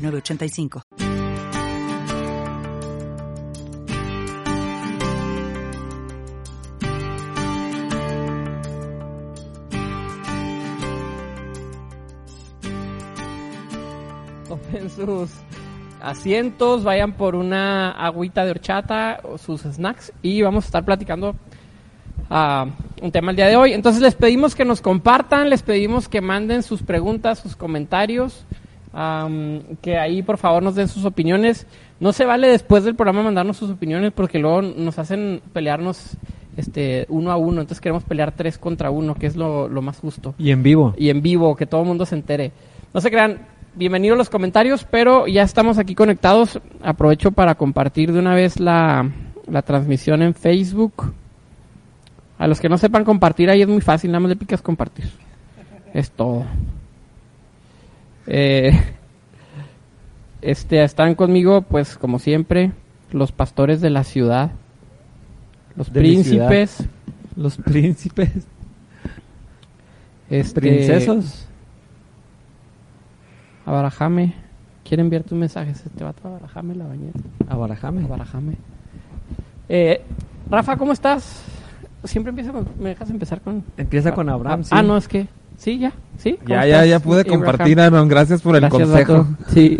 906985. Tomen sus asientos, vayan por una agüita de horchata o sus snacks y vamos a estar platicando ah, un tema el día de hoy. Entonces les pedimos que nos compartan, les pedimos que manden sus preguntas, sus comentarios que ahí por favor nos den sus opiniones. No se vale después del programa mandarnos sus opiniones porque luego nos hacen pelearnos este uno a uno. Entonces queremos pelear tres contra uno, que es lo, más justo. Y en vivo. Y en vivo, que todo el mundo se entere. No se crean, bienvenidos los comentarios, pero ya estamos aquí conectados. Aprovecho para compartir de una vez la, la transmisión en Facebook. A los que no sepan compartir, ahí es muy fácil, nada más le picas compartir. Es todo. Eh, este, están conmigo, pues como siempre, los pastores de la ciudad, los príncipes. Los príncipes. Este, Princesos. Abarajame. Quiere enviar tu mensaje. Se te va a Abarajame la bañera. Abarajame. Abarajame. Eh, Rafa, ¿cómo estás? Siempre empieza me dejas empezar con... Empieza con Abraham, ah, ah, no, es que... Sí, ya, sí. Ya, ya, ya pude compartir, Aaron. Gracias por el consejo. Sí.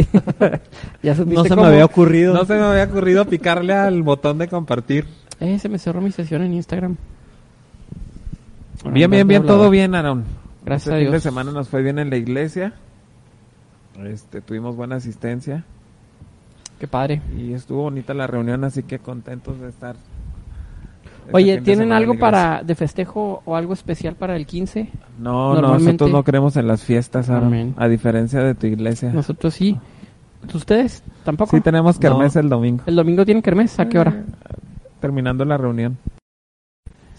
ya no se me había ocurrido. No se me había ocurrido picarle al botón de compartir. Eh, se me cerró mi sesión en Instagram. bien, bien, bien, todo bien, Aaron. Gracias este a Dios. fin de semana nos fue bien en la iglesia. Este, tuvimos buena asistencia. Qué padre. Y estuvo bonita la reunión, así que contentos de estar Oye, ¿tienen algo para de festejo o algo especial para el 15? No, no, nosotros no creemos en las fiestas, a diferencia de tu iglesia. Nosotros sí. ¿Ustedes tampoco? Sí, tenemos kermés el domingo. ¿El domingo tienen kermés? ¿A qué hora? Eh, terminando la reunión.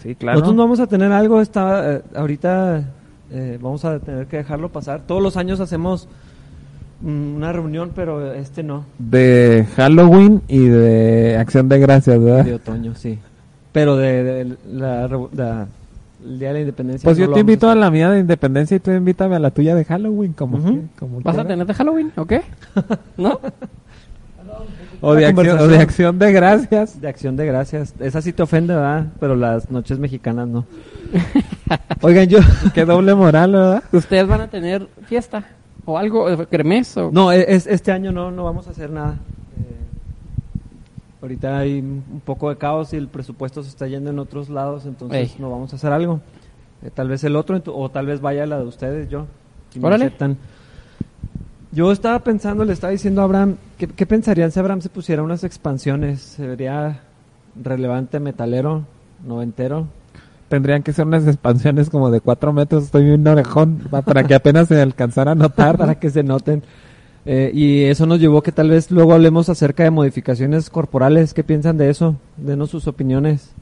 Sí, claro. Nosotros vamos a tener algo, está, eh, ahorita eh, vamos a tener que dejarlo pasar. Todos los años hacemos mm, una reunión, pero este no. De Halloween y de Acción de Gracias, ¿verdad? de otoño, sí. Pero de, la, el Día de la Independencia. Pues yo te invito a, la mía de Independencia y tú invítame a la tuya de Halloween. Como, ¿Vas a tener de Halloween o qué? ¿No? o, de acción, de gracias. De acción de gracias. Esa sí te ofende, ¿verdad? Pero las noches mexicanas no. Oigan, yo... Qué doble moral, ¿verdad? ¿Ustedes van a tener fiesta? ¿O algo? ¿Cremes? O... No, es, este año no, no vamos a hacer nada. Ahorita hay un poco de caos y el presupuesto se está yendo en otros lados, entonces no vamos a hacer algo. Eh, tal vez el otro, o tal vez vaya la de ustedes, yo. Si Órale. Yo estaba pensando, le estaba diciendo a Abraham, ¿qué, pensarían si Abraham se pusiera unas expansiones? ¿Se vería relevante metalero, noventero? Tendrían que ser unas expansiones como de cuatro metros, estoy un orejón, para que apenas se alcanzara a notar. para que se noten. Eh, y eso nos llevó que tal vez luego hablemos acerca de modificaciones corporales. ¿Qué piensan de eso? Denos sus opiniones.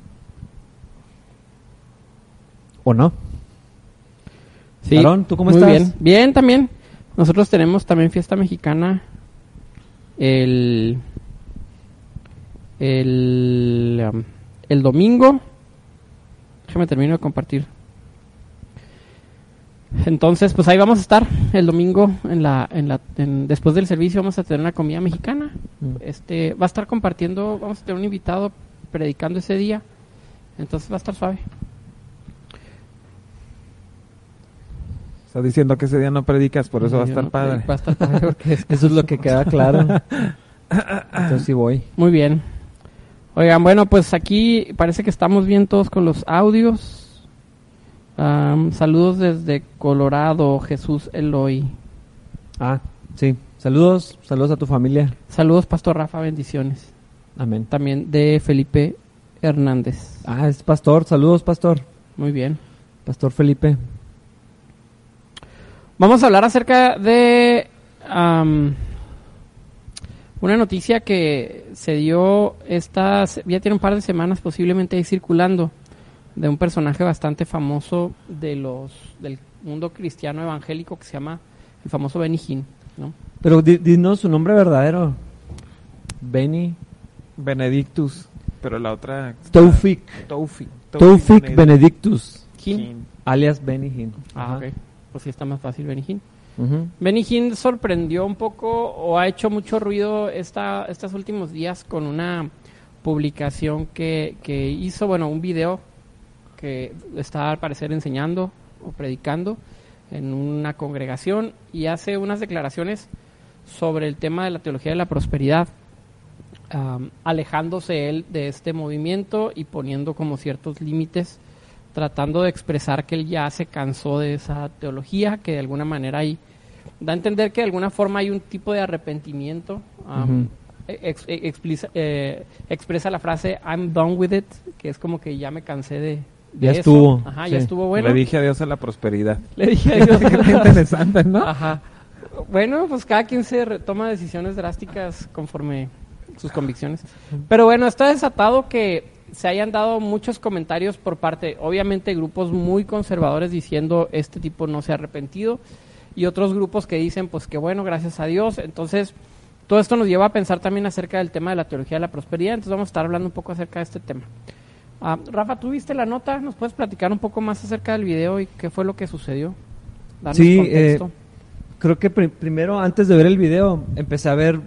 ¿O no? Sí, ¿tú cómo estás? Bien. bien, también. Nosotros tenemos también fiesta mexicana el, el, um, el domingo. Déjame termino de compartir. Entonces, pues ahí vamos a estar el domingo en la, en la, después del servicio vamos a tener una comida mexicana. Mm. Este, va a estar compartiendo, vamos a tener un invitado predicando ese día. Entonces va a estar suave. Está diciendo que ese día no predicas, por eso va a estar padre. Va a estar padre porque eso es lo que queda claro. Entonces sí voy. Muy bien. Oigan, bueno, pues aquí parece que estamos bien todos con los audios saludos desde Colorado, Jesús Eloy. Ah, sí. Saludos, saludos a tu familia. Saludos, Pastor Rafa, bendiciones. Amén. También de Felipe Hernández. Ah, es pastor, saludos, pastor. Muy bien. Pastor Felipe. Vamos a hablar acerca de Una noticia que se dio esta, ya tiene un par de semanas posiblemente ahí circulando, de un personaje bastante famoso de los del mundo cristiano evangélico que se llama el famoso Benny Hinn, ¿no? Pero di- dinos su nombre verdadero. Benny Benedictus, pero la otra... Taufik. Taufik. Taufik Benedictus, Hinn. alias Benny Hinn. Ah, ok. Pues sí está más fácil Benny Hinn. Benny Hinn sorprendió un poco o ha hecho mucho ruido esta, estos últimos días con una publicación que, que hizo, bueno, un video que está al parecer enseñando o predicando en una congregación y hace unas declaraciones sobre el tema de la teología de la prosperidad, alejándose él de este movimiento y poniendo como ciertos límites, tratando de expresar que él ya se cansó de esa teología, que de alguna manera hay, da a entender que de alguna forma hay un tipo de arrepentimiento. ex- explica- eh, expresa la frase I'm done with it, que es como que ya me cansé de Ya eso. estuvo, Ajá, sí. ya estuvo bueno. Le dije adiós a la prosperidad. Le dije a Dios. Qué interesante, ¿no? Ajá. Bueno, pues cada quien se toma decisiones drásticas conforme sus convicciones. Pero bueno, está desatado que se hayan dado muchos comentarios por parte, obviamente, grupos muy conservadores diciendo este tipo no se ha arrepentido y otros grupos que dicen pues que bueno, gracias a Dios. Entonces, todo esto nos lleva a pensar también acerca del tema de la teología de la prosperidad. Entonces vamos a estar hablando un poco acerca de este tema. Ah, Rafa, ¿tú viste la nota? ¿Nos puedes platicar un poco más acerca del video y qué fue lo que sucedió? Darnos Sí, contexto. eh, creo que pri- primero, antes de ver el video, empecé a ver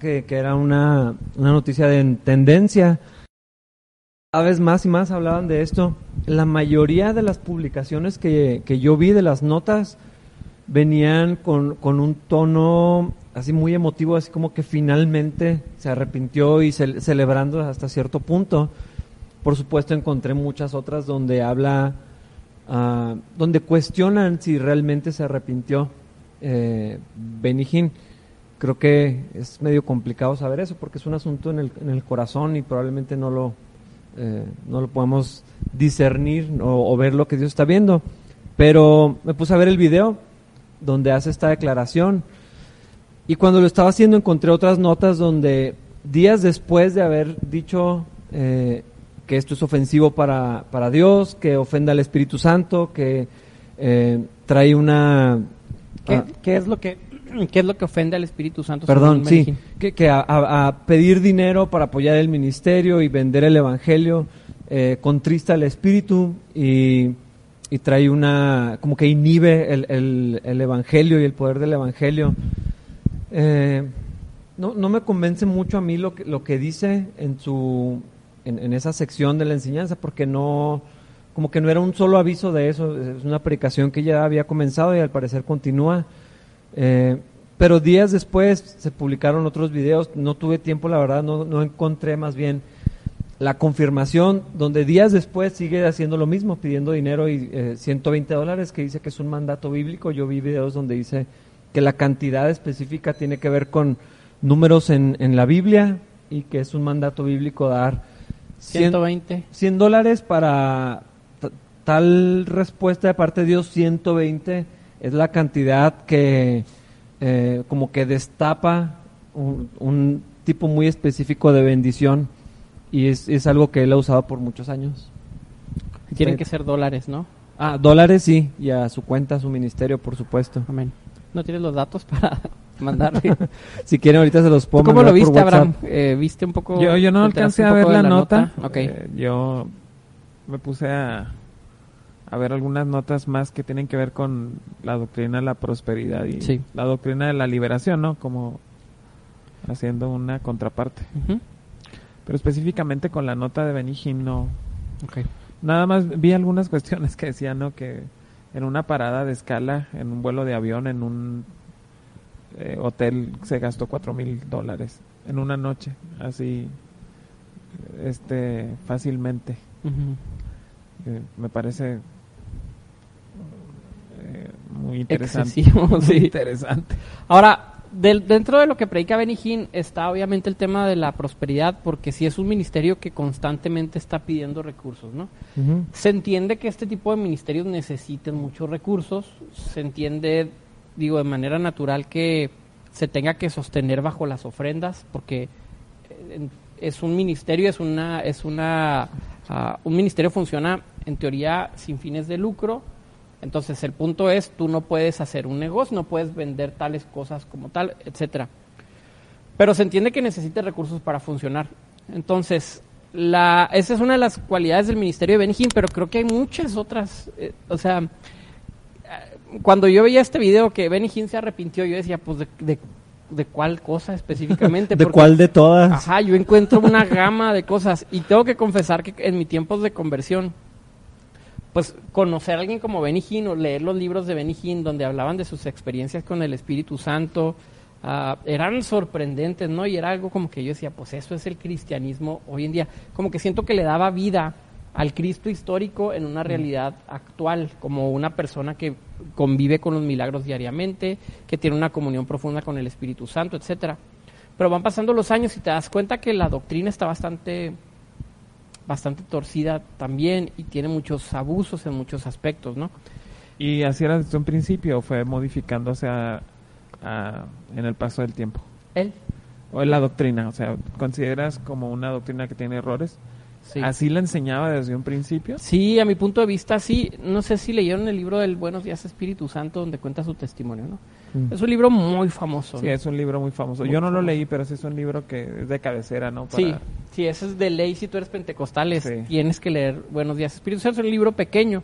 que, que era una, una noticia de tendencia. Cada vez más y más hablaban de esto. La mayoría de las publicaciones que, que yo vi de las notas venían con, con un tono así muy emotivo, así como que finalmente se arrepintió y cel- celebrando hasta cierto punto. Por supuesto encontré muchas otras donde habla, ah, donde cuestionan si realmente se arrepintió eh. Creo que es medio complicado saber eso porque es un asunto en el, en el corazón y probablemente no lo, eh, no lo podemos discernir o, o ver lo que Dios está viendo. Pero me puse a ver el video donde hace esta declaración y cuando lo estaba haciendo encontré otras notas donde días después de haber dicho eh, que esto es ofensivo para, para Dios, que ofenda al Espíritu Santo, que eh, trae una... ¿Qué, ah, qué es lo que qué es lo que ofende al Espíritu Santo? Perdón, sí, que, que a pedir dinero para apoyar el ministerio y vender el evangelio eh, contrista al espíritu y, y trae una, como que inhibe el, el- el evangelio y el poder del evangelio. Eh, no, no me convence mucho a mí lo que, lo que dice en su en, esa sección de la enseñanza porque no como que no era un solo aviso de eso es una predicación que ya había comenzado y al parecer continúa. Eh, pero días después se publicaron otros videos no tuve tiempo la verdad no, no encontré más bien la confirmación donde días después sigue haciendo lo mismo pidiendo dinero y eh, 120 dólares que dice que es un mandato bíblico. Yo vi videos donde dice que la cantidad específica tiene que ver con números en, en la Biblia y que es un mandato bíblico dar 100, 120. 100 dólares para tal respuesta de parte de Dios, 120 es la cantidad que eh, como que destapa un, un tipo muy específico de bendición y es, es algo que él ha usado por muchos años. Tienen que ser dólares, ¿no? Ah, dólares sí, y a su cuenta, a su ministerio, por supuesto. Amén. ¿No tienes los datos para mandarle? Si quieren ahorita se los ¿Tú puedo cómo lo viste, Abraham? Eh, ¿Viste un poco? Yo, yo no alcancé a ver la, nota. Ok. Eh, yo me puse a, a ver algunas notas más que tienen que ver con la doctrina de la prosperidad y Sí. la doctrina de la liberación, ¿no? Como haciendo una contraparte. Pero específicamente con la nota de Benigín no. Nada más vi algunas cuestiones que decían, ¿no? Que en una parada de escala, en un vuelo de avión, en un eh, hotel, se gastó cuatro mil dólares en una noche, así, este, fácilmente. Eh, me parece eh, muy interesante. Excesivo, Muy sí. interesante. Ahora, del- dentro de lo que predica Benny Hinn está obviamente el tema de la prosperidad, porque si es un ministerio que constantemente está pidiendo recursos, ¿no? Se entiende que este tipo de ministerios necesiten muchos recursos, se entiende, digo, de manera natural que se tenga que sostener bajo las ofrendas, porque eh, es un ministerio, es una, es una, ah, un ministerio funciona en teoría sin fines de lucro. Entonces el punto es, tú no puedes hacer un negocio, no puedes vender tales cosas como tal, etcétera. Pero se entiende que necesita recursos para funcionar. Entonces, la, esa es una de las cualidades del ministerio de Benihim, pero creo que hay muchas otras. eh, o sea, eh, cuando yo veía este video que Benihim se arrepintió, yo decía, pues, ¿de, de, de cuál cosa específicamente? ¿De Porque- cuál de todas? Ajá, yo encuentro una gama de cosas y tengo que confesar que en mis tiempos de conversión, pues conocer a alguien como Benny Hinn o leer los libros de Benny Hinn donde hablaban de sus experiencias con el Espíritu Santo, ah, eran sorprendentes, ¿no? Y era algo como que yo decía, pues eso es el cristianismo hoy en día. Como que siento que le daba vida al Cristo histórico en una realidad actual, como una persona que convive con los milagros diariamente, que tiene una comunión profunda con el Espíritu Santo, etcétera. Pero van pasando los años y te das cuenta que la doctrina está bastante bastante torcida también y tiene muchos abusos en muchos aspectos, ¿no? Y así era desde un principio, fue modificándose a- a- en el paso del tiempo. Él, O la doctrina, o sea, ¿consideras como una doctrina que tiene errores? sí. ¿Así la enseñaba desde un principio? Sí, a mi punto de vista, sí. No sé si leyeron el libro del Buenos Días Espíritu Santo donde cuenta su testimonio, ¿no? Mm. Es un libro muy famoso. Sí, ¿no? es un libro muy famoso. Muy Yo no lo leí, pero sí es un libro que es de cabecera, ¿no? Sí, Para- sí, eso es de ley. Si tú eres pentecostal, es- Sí. tienes que leer Buenos Días Espíritu Santo. Es un libro pequeño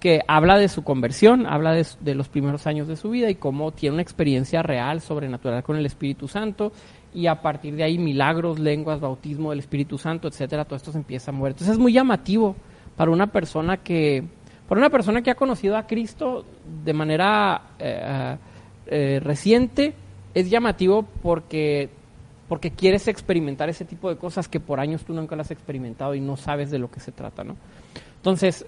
que habla de su conversión, habla de los primeros años de su vida y cómo tiene una experiencia real, sobrenatural con el Espíritu Santo. Y a partir de ahí, milagros, lenguas, bautismo del Espíritu Santo, etcétera, todo esto se empieza a mover. Entonces es muy llamativo para una persona que, para una persona que ha conocido a Cristo de manera eh, eh, reciente, es llamativo porque porque quieres experimentar ese tipo de cosas que por años tú nunca las has experimentado y no sabes de lo que se trata, ¿no? Entonces,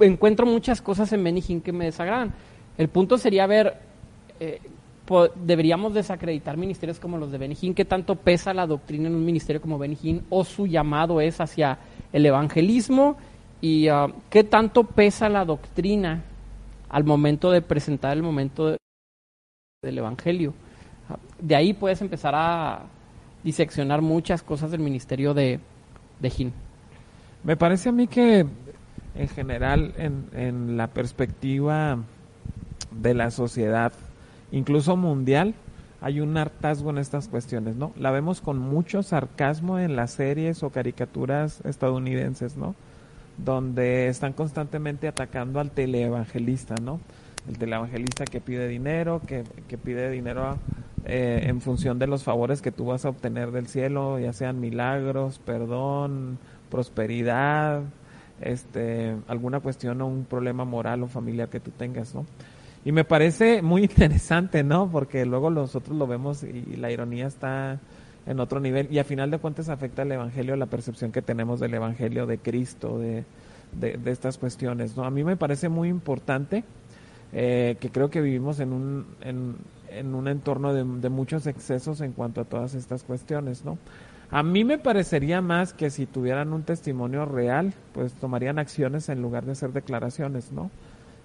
encuentro muchas cosas en Benny que me desagradan. El punto sería ver, eh, deberíamos desacreditar ministerios como los de Benny qué tanto pesa la doctrina en un ministerio como Benny Hinn o su llamado es hacia el evangelismo y ah, qué tanto pesa la doctrina al momento de presentar el momento de- del evangelio. De ahí puedes empezar a diseccionar muchas cosas del ministerio de, de Hinn. Me parece a mí que en general en, en la perspectiva de la sociedad, incluso mundial, hay un hartazgo en estas cuestiones, ¿no? La vemos con mucho sarcasmo en las series o caricaturas estadounidenses, ¿no? Donde están constantemente atacando al teleevangelista, ¿no? El teleevangelista que pide dinero, que, que pide dinero eh, en función de los favores que tú vas a obtener del cielo, ya sean milagros, perdón, prosperidad, este, alguna cuestión o un problema moral o familiar que tú tengas, ¿no? Y me parece muy interesante, ¿no? Porque luego nosotros lo vemos y la ironía está en otro nivel y a final de cuentas afecta al Evangelio, la percepción que tenemos del Evangelio, de Cristo, de, de, estas cuestiones, ¿no? A mí me parece muy importante eh, que creo que vivimos en un, en, en un entorno de, de muchos excesos en cuanto a todas estas cuestiones, ¿no? A mí me parecería más que si tuvieran un testimonio real, pues tomarían acciones en lugar de hacer declaraciones, ¿no?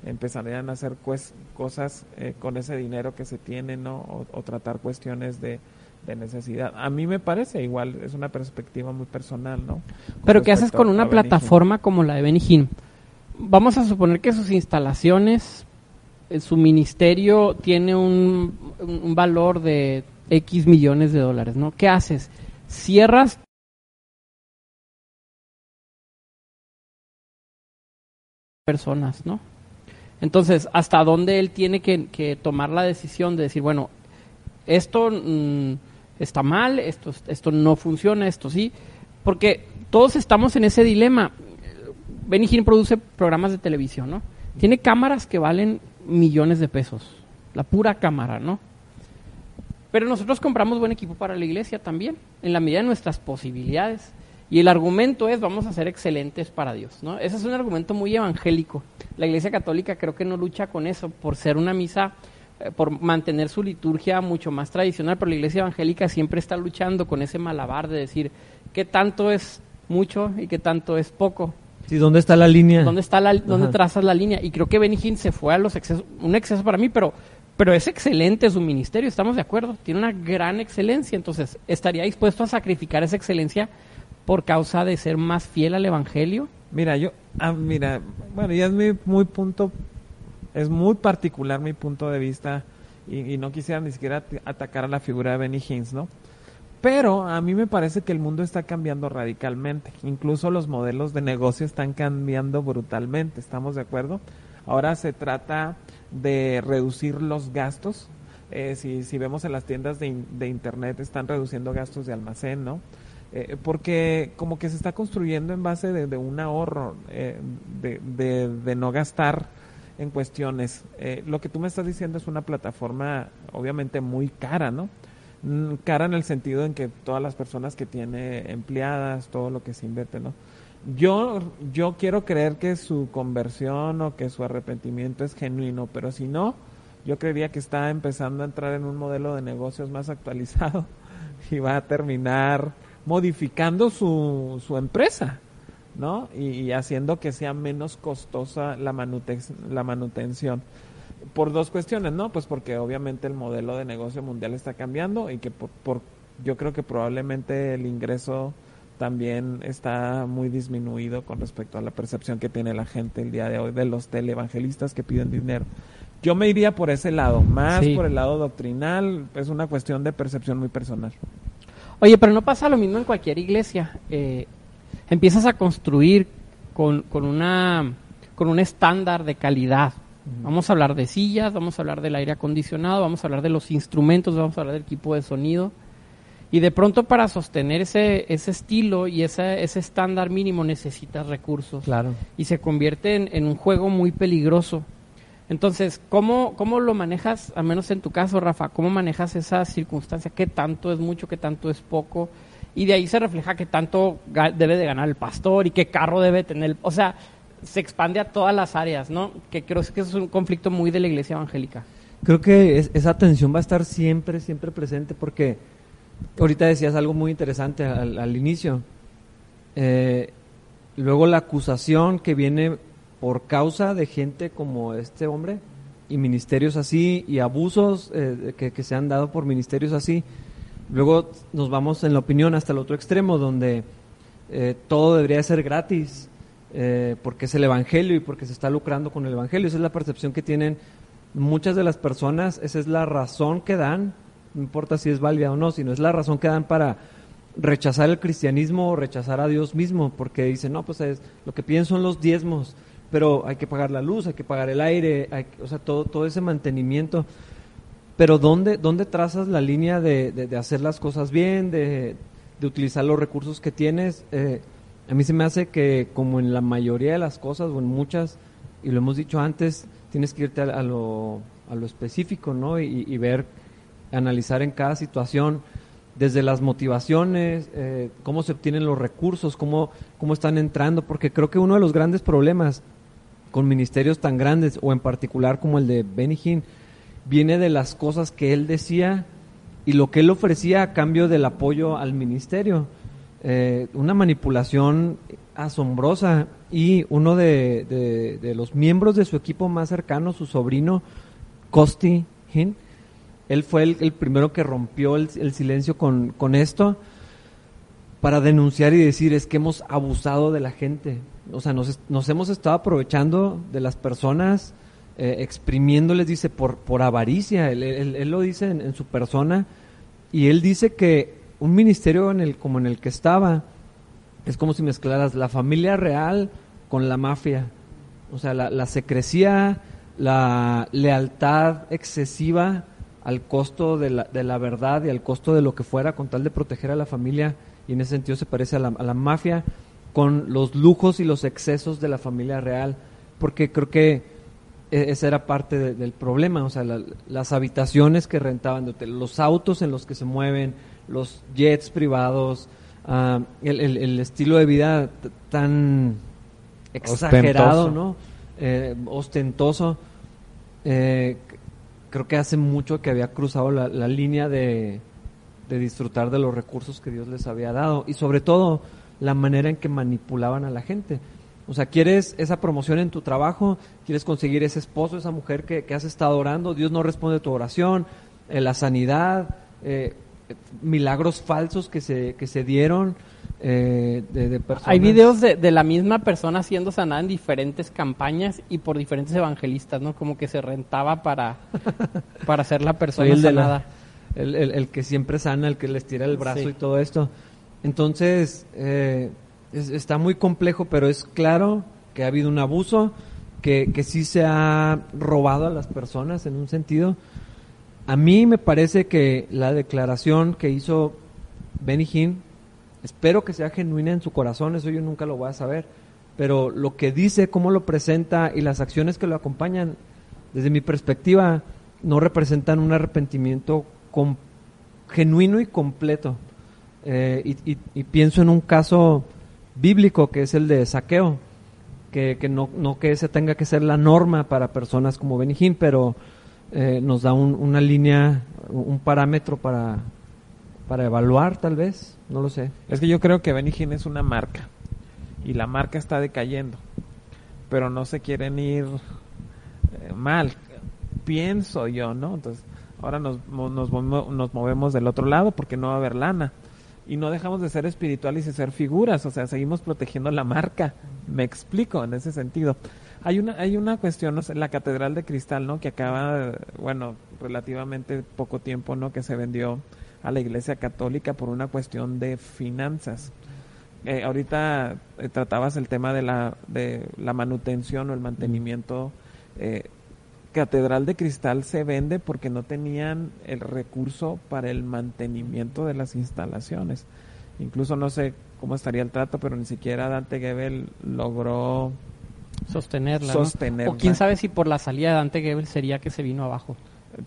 Empezarían a hacer pues, cosas eh, con ese dinero que se tiene, ¿no? O tratar cuestiones de, de necesidad. A mí me parece igual, es una perspectiva muy personal, ¿no? Pero ¿qué haces con una plataforma como la de Benny Hinn? Vamos a suponer que sus instalaciones, eh, su ministerio tiene un, valor de X millones de dólares, ¿no? ¿Qué haces? Cierras personas, ¿no? Entonces, ¿hasta dónde él tiene que, que tomar la decisión de decir, bueno, esto mm, está mal, esto, esto no funciona, esto sí? Porque todos estamos en ese dilema. Benny Hinn produce programas de televisión, ¿no? Tiene cámaras que valen millones de pesos. La pura cámara, ¿no? Pero nosotros compramos buen equipo para la iglesia también, en la medida de nuestras posibilidades. Y el argumento es, vamos a ser excelentes para Dios, ¿no? Ese es un argumento muy evangélico. La iglesia católica creo que no lucha con eso, por ser una misa, por mantener su liturgia mucho más tradicional, pero la iglesia evangélica siempre está luchando con ese malabar de decir qué tanto es mucho y qué tanto es poco. Sí, ¿dónde está la línea? ¿Dónde está la, dónde Ajá. trazas la línea? Y creo que Benny Hinn se fue a los excesos, un exceso para mí, pero pero es excelente su ministerio, estamos de acuerdo, tiene una gran excelencia, entonces, ¿estaría dispuesto a sacrificar esa excelencia por causa de ser más fiel al Evangelio? Mira, yo, ah, mira, bueno, ya es mi muy punto, es muy particular mi punto de vista y, no quisiera ni siquiera atacar a la figura de Benny Hinn, ¿no? Pero a mí me parece que el mundo está cambiando radicalmente. Incluso los modelos de negocio están cambiando brutalmente. ¿Estamos de acuerdo? Ahora se trata de reducir los gastos. Eh, si, si, vemos en las tiendas de, de, internet están reduciendo gastos de almacén, ¿no? Eh, porque como que se está construyendo en base de, un ahorro, eh, de, de, no gastar en cuestiones. Eh, lo que tú me estás diciendo es una plataforma obviamente muy cara, ¿no? Mm, cara en el sentido en que todas las personas que tiene empleadas, todo lo que se invierte, ¿no? Yo, yo quiero creer que su conversión o que su arrepentimiento es genuino, pero si no, yo creería que está empezando a entrar en un modelo de negocios más actualizado y va a terminar modificando su, su empresa, ¿no? Y, y haciendo que sea menos costosa la, manuten la manutención por dos cuestiones, ¿no? Pues porque obviamente el modelo de negocio mundial está cambiando y que por, por, yo creo que probablemente el ingreso también está muy disminuido con respecto a la percepción que tiene la gente el día de hoy de los televangelistas que piden dinero. Yo me iría por ese lado, más sí. por el lado doctrinal, es una cuestión de percepción muy personal. Oye, pero no pasa lo mismo en cualquier iglesia. Eh, empiezas a construir con, con, una, con un estándar de calidad, Vamos a hablar de sillas, vamos a hablar del aire acondicionado, vamos a hablar de los instrumentos, vamos a hablar del equipo de sonido. Y de pronto para sostener ese, ese estilo y ese, ese estándar mínimo necesitas recursos. Claro. Y se convierte en, en un juego muy peligroso. Entonces, ¿cómo, ¿cómo lo manejas, al menos en tu caso, Rafa? ¿Cómo manejas esa circunstancia? ¿Qué tanto es mucho, qué tanto es poco? Y de ahí se refleja qué tanto debe de ganar el pastor y qué carro debe tener. O sea, se expande a todas las áreas, ¿no? Que creo que es un conflicto muy de la iglesia evangélica. Creo que es, esa tensión va a estar siempre, siempre presente porque ahorita decías algo muy interesante al, inicio. Eh, luego la acusación que viene por causa de gente como este hombre y ministerios así y abusos eh, que, que se han dado por ministerios así. Luego nos vamos en la opinión hasta el otro extremo donde eh, todo debería ser gratis eh, porque es el Evangelio y porque se está lucrando con el Evangelio. Esa es la percepción que tienen muchas de las personas, esa es la razón que dan, no importa si es válida o no, sino es la razón que dan para rechazar el cristianismo o rechazar a Dios mismo, porque dicen, no, pues es, lo que piden son los diezmos, pero hay que pagar la luz, hay que pagar el aire, hay, o sea, todo, todo ese mantenimiento. Pero ¿dónde, dónde trazas la línea de, de, hacer las cosas bien, de, de, utilizar los recursos que tienes? Eh, a mí se me hace que como en la mayoría de las cosas o en muchas, y lo hemos dicho antes, tienes que irte a, a, lo, a lo, específico, ¿no? Y, y, ver, analizar en cada situación desde las motivaciones, eh, cómo se obtienen los recursos, cómo, cómo están entrando, porque creo que uno de los grandes problemas con ministerios tan grandes, o en particular como el de Benny Hinn, viene de las cosas que él decía y lo que él ofrecía a cambio del apoyo al ministerio. Eh, una manipulación asombrosa y uno de, de, los miembros de su equipo más cercano, su sobrino, Costi Hin, él fue el, el primero que rompió el, el silencio con, con, esto para denunciar y decir es que hemos abusado de la gente, o sea, nos, nos hemos estado aprovechando de las personas, eh, exprimiéndoles, dice, por, por avaricia, él, él, él lo dice en, en su persona, y él dice que un ministerio en el, como en el que estaba, es como si mezclaras la familia real con la mafia. O sea, la, la secrecía, la lealtad excesiva al costo de la, de la, verdad y al costo de lo que fuera con tal de proteger a la familia, y en ese sentido se parece a la, a la mafia, con los lujos y los excesos de la familia real, porque creo que esa era parte de, del problema, o sea, la, las habitaciones que rentaban, los autos en los que se mueven, los jets privados, uh, el, el, el, estilo de vida tan exagerado, ostentoso. ¿no? Eh, ostentoso. Eh, creo que hace mucho que había cruzado la, la línea de, de, disfrutar de los recursos que Dios les había dado y sobre todo la manera en que manipulaban a la gente. O sea, quieres esa promoción en tu trabajo, quieres conseguir ese esposo, esa mujer que, que has estado orando, Dios no responde a tu oración, eh, la sanidad, eh, milagros falsos que se, que se dieron eh, de, de personas. Hay videos de, de la misma persona siendo sanada en diferentes campañas y por diferentes evangelistas, ¿no? Como que se rentaba para, para ser la persona el, de la- sanada. el, el- el que siempre sana, el que les tira el brazo Sí. y todo esto. Entonces, eh, es- está muy complejo, pero es claro que ha habido un abuso, que, que sí se ha robado a las personas en un sentido. A mí me parece que la declaración que hizo Benny Hinn, espero que sea genuina en su corazón, eso yo nunca lo voy a saber, pero lo que dice, cómo lo presenta y las acciones que lo acompañan, desde mi perspectiva, no representan un arrepentimiento genuino y completo. Eh, y pienso en un caso bíblico que es el de saqueo, que, que no, no que ese tenga que ser la norma para personas como Hinn, pero eh, nos da un- una línea, un parámetro para, para evaluar tal vez, no lo sé. Es que yo creo que Hinn es una marca y la marca está decayendo, pero no se quieren ir eh, mal, pienso yo, ¿no? Entonces, ahora nos, nos, nos movemos del otro lado porque no va a haber lana y no dejamos de ser espirituales y ser figuras, o sea, seguimos protegiendo la marca, me explico en ese sentido. Hay una, hay una cuestión, no la Catedral de Cristal, ¿no? Que acaba, bueno, relativamente poco tiempo, ¿no? Que se vendió a la Iglesia Católica por una cuestión de finanzas. Eh, ahorita eh, tratabas el tema de la, de la manutención o el mantenimiento. Eh, Catedral de Cristal se vende porque no tenían el recurso para el mantenimiento de las instalaciones. Incluso no sé cómo estaría el trato, pero ni siquiera Dante Gebel logró Sostenerla. ¿no? Sostenerla. O quién sabe si por la salida de Dante Gebel sería que se vino abajo.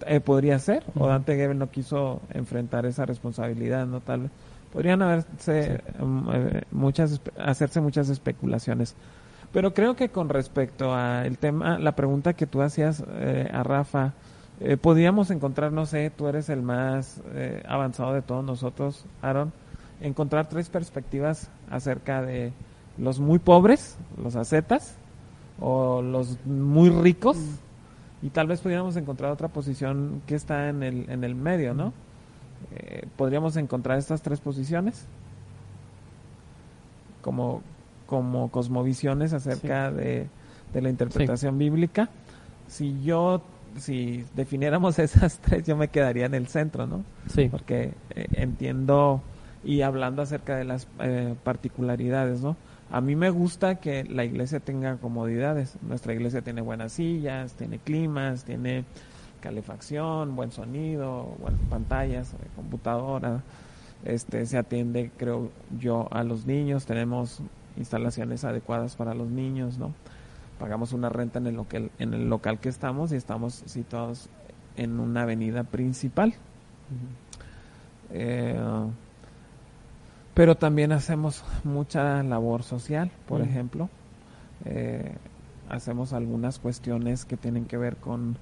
Eh, podría ser, o. Dante Gebel no quiso enfrentar esa responsabilidad, ¿no? Tal vez. Podrían haberse um, eh, muchas, hacerse muchas especulaciones. Pero creo que con respecto a el tema, la pregunta que tú hacías eh, a Rafa, eh, podríamos encontrar, no sé, tú eres el más eh, avanzado de todos nosotros, Aaron, encontrar tres perspectivas acerca de los muy pobres, los ascetas, o los muy ricos, y tal vez pudiéramos encontrar otra posición que está en el, en el medio, ¿no? Eh, ¿Podríamos encontrar estas tres posiciones? Como, como cosmovisiones acerca de, de la interpretación bíblica. Si yo, si definiéramos esas tres, yo me quedaría en el centro, ¿no? Sí. porque eh, entiendo y hablando acerca de las eh, particularidades, ¿no? A mí me gusta que la iglesia tenga comodidades. Nuestra iglesia tiene buenas sillas, tiene climas, tiene calefacción, buen sonido, bueno, pantallas, eh, computadora. Este se atiende, creo yo, a los niños. Tenemos instalaciones adecuadas para los niños, ¿no? Pagamos una renta en el local, en el local que estamos y estamos situados en una avenida principal. Eh, pero también hacemos mucha labor social, por ejemplo. Eh, hacemos algunas cuestiones que tienen que ver con,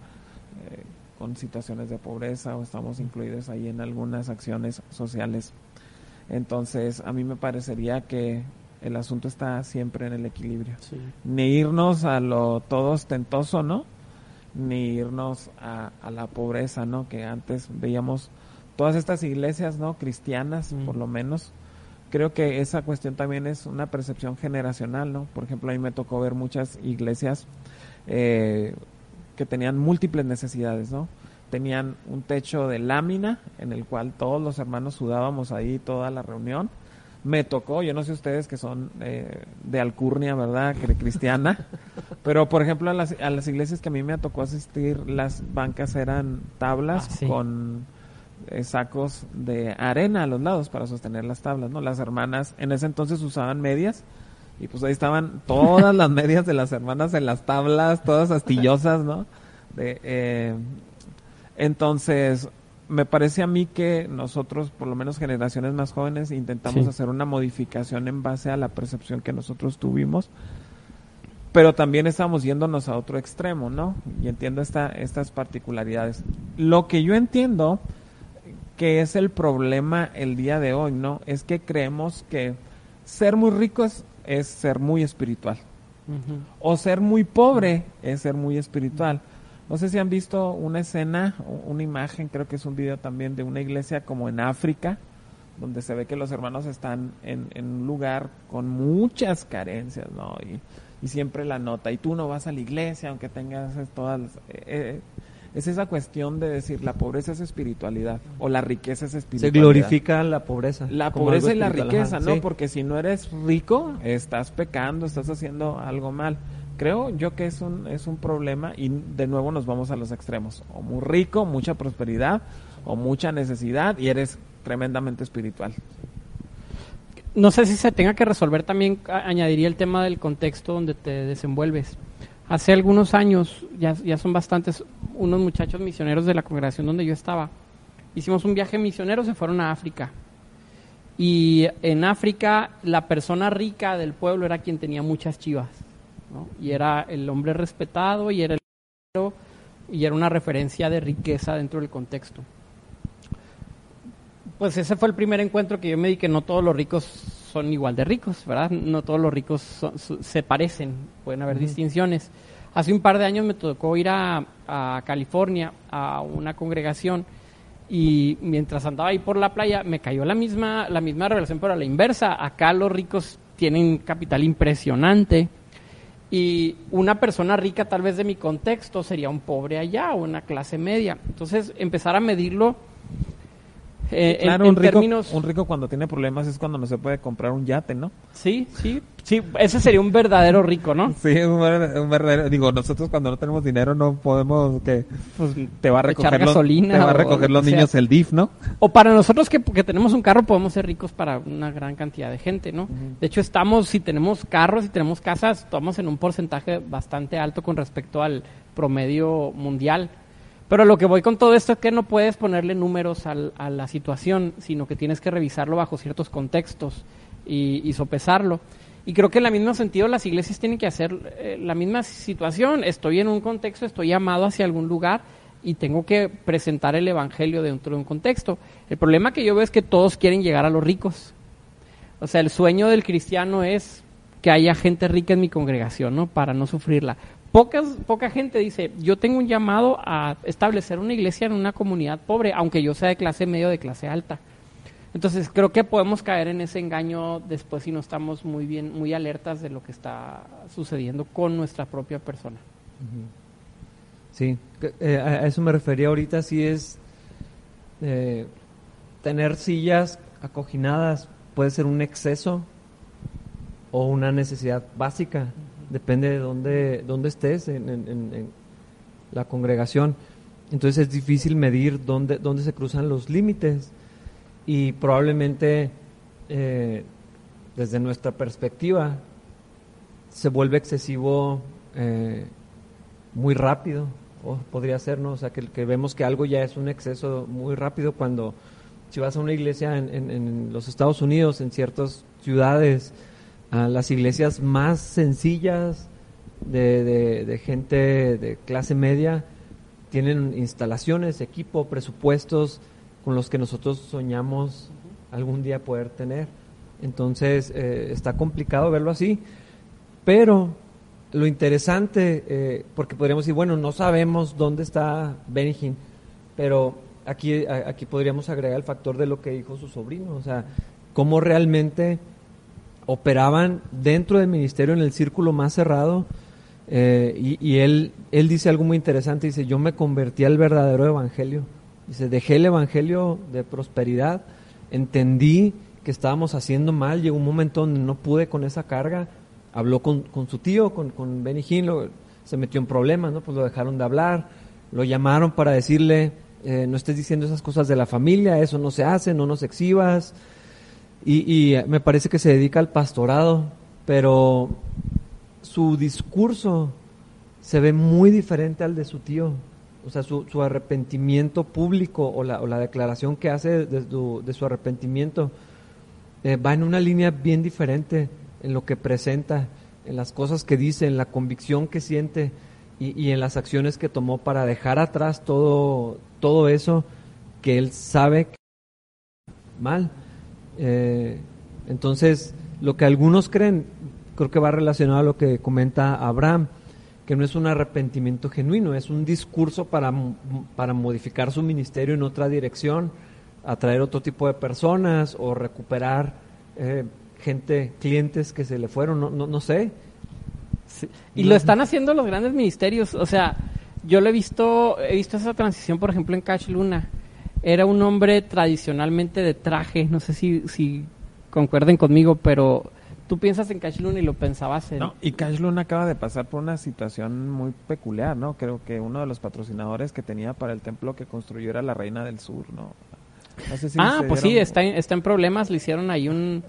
eh, con situaciones de pobreza o estamos incluidos ahí en algunas acciones sociales. Entonces, a mí me parecería que el asunto está siempre en el equilibrio Sí. ni irnos a lo todo ostentoso, ¿no? Ni irnos a, a la pobreza, ¿no? Que antes veíamos todas estas iglesias, ¿no? Cristianas, Mm. por lo menos. Creo que esa cuestión también es una percepción generacional, ¿no? Por ejemplo, a mí me tocó ver muchas iglesias eh, que tenían múltiples necesidades, ¿no? Tenían un techo de lámina en el cual todos los hermanos sudábamos ahí toda la reunión me tocó, yo no sé ustedes que son eh, de alcurnia, ¿verdad? Que cristiana, pero por ejemplo a las, a las iglesias que a mí me tocó asistir, las bancas eran tablas Ah, sí. con eh, sacos de arena a los lados para sostener las tablas, ¿no? Las hermanas en ese entonces usaban medias y pues ahí estaban todas las medias de las hermanas en las tablas, todas astillosas, ¿no? De, eh, entonces, me parece a mí que nosotros, por lo menos generaciones más jóvenes, intentamos Sí. hacer una modificación en base a la percepción que nosotros tuvimos, pero también estamos yéndonos a otro extremo, ¿no? Y entiendo esta, estas particularidades. Lo que yo entiendo que es el problema el día de hoy, ¿no? Es que creemos que ser muy ricos es ser muy espiritual. O ser muy pobre es ser muy espiritual. No sé si han visto una escena, una imagen, creo que es un video también de una iglesia como en África, donde se ve que los hermanos están en, en un lugar con muchas carencias, ¿no? Y, y siempre la nota, y tú no vas a la iglesia aunque tengas todas las... eh, eh, es esa cuestión de decir, la pobreza es espiritualidad, o la riqueza es Se espiritualidad. glorifica la pobreza. La pobreza y la riqueza, ajá, ¿no? sí. Porque si no eres rico, estás pecando, estás haciendo algo mal. Creo yo que es un, es un problema y de nuevo nos vamos a los extremos. O muy rico, mucha prosperidad, o mucha necesidad y eres tremendamente espiritual. No sé si se tenga que resolver también, añadiría el tema del contexto donde te desenvuelves. Hace algunos años, ya, ya son bastantes, unos muchachos misioneros de la congregación donde yo estaba, hicimos un viaje misionero, se fueron a África. Y en África, la persona rica del pueblo era quien tenía muchas chivas. ¿No? Y era el hombre respetado y era el y era una referencia de riqueza dentro del contexto. Pues ese fue el primer encuentro que yo me di que no todos los ricos son igual de ricos, ¿verdad? No todos los ricos son- se parecen, pueden haber distinciones. Hace un par de años me tocó ir a, a California a una congregación y mientras andaba ahí por la playa me cayó la misma, la misma revelación, pero a la inversa. Acá los ricos tienen capital impresionante y una persona rica tal vez de mi contexto sería un pobre allá o una clase media. Entonces empezar a medirlo eh, en- claro, en, un, rico, términos... un rico cuando tiene problemas es cuando no se puede comprar un yate, ¿no? Sí, sí, sí, ese sería un verdadero rico, ¿no? Sí, un, ver- un verdadero. Digo, nosotros cuando no tenemos dinero no podemos que Pues, te va a recoger los, gasolina te va a recoger lo los sea. niños el DIF, ¿no? O para nosotros que, que tenemos un carro podemos ser ricos para una gran cantidad de gente, ¿no? De hecho estamos, si tenemos carros, si tenemos casas, estamos en un porcentaje bastante alto con respecto al promedio mundial. Pero lo que voy con todo esto es que no puedes ponerle números al- a la situación, sino que tienes que revisarlo bajo ciertos contextos y, sopesarlo. Y creo que en el mismo sentido las iglesias tienen que hacer eh, la misma situación. Estoy en un contexto, estoy llamado hacia algún lugar y tengo que presentar el evangelio dentro de un contexto. El problema que yo veo es que todos quieren llegar a los ricos. O sea, el sueño del cristiano es que haya gente rica en mi congregación, ¿no? Para no sufrirla. Pocas, poca gente dice, yo tengo un llamado a establecer una iglesia en una comunidad pobre, aunque yo sea de clase medio de clase alta. Entonces creo que podemos caer en ese engaño después si no estamos muy bien, muy alertas de lo que está sucediendo con nuestra propia persona. Sí, eh, a eso me refería ahorita, sí es eh, tener sillas acoginadas puede ser un exceso o una necesidad básica, depende de dónde, dónde estés en, en- la congregación. Entonces es difícil medir dónde, dónde se cruzan los límites y probablemente eh, desde nuestra perspectiva se vuelve excesivo eh, muy rápido, o podría ser, ¿no? O sea, que, vemos que algo ya es un exceso muy rápido cuando si vas a una iglesia en- en los Estados Unidos, en ciertas ciudades, las iglesias más sencillas de, gente de clase media tienen instalaciones, equipo, presupuestos con los que nosotros soñamos algún día poder tener. Entonces, eh, está complicado verlo así, pero lo interesante, eh, porque podríamos decir, bueno, no sabemos dónde está Benigín, pero aquí, aquí podríamos agregar el factor de lo que dijo su sobrino, o sea, cómo realmente operaban dentro del ministerio en el círculo más cerrado. eh, y él, él dice algo muy interesante, dice, yo me convertí al verdadero evangelio. Dice, dejé el evangelio de prosperidad, entendí que estábamos haciendo mal, llegó un momento donde no pude con esa carga, habló con, con su tío, con, con Benny Hinn, se metió en problemas, ¿no? Pues lo dejaron de hablar, lo llamaron para decirle, eh, no estés diciendo esas cosas de la familia, eso no se hace, no nos exhibas. Y, eh, me parece que se dedica al pastorado, pero su discurso se ve muy diferente al de su tío. O sea, su, arrepentimiento público o la, o la declaración que hace de su, de su arrepentimiento eh, va en una línea bien diferente en lo que presenta, en las cosas que dice, en la convicción que siente y, y en las acciones que tomó para dejar atrás todo, todo eso que él sabe que mal. Eh, entonces, lo que algunos creen, creo que va relacionado a lo que comenta Abraham, que no es un arrepentimiento genuino, es un discurso para, para modificar su ministerio en otra dirección, atraer otro tipo de personas o recuperar eh, gente, clientes que se le fueron, no, no, no sé. Y lo están haciendo los grandes ministerios, o sea, yo lo he visto, he visto esa transición, por ejemplo, en Cash Luna. Era un hombre tradicionalmente de traje, no sé si, si concuerden conmigo, pero tú piensas en Cash Luna y lo pensabas en... No, y Cash Luna acaba de pasar por una situación muy peculiar, ¿no? Creo que uno de los patrocinadores que tenía para el templo que construyó era la Reina del Sur, ¿no? ah, pues sí, está está en problemas, le hicieron ahí un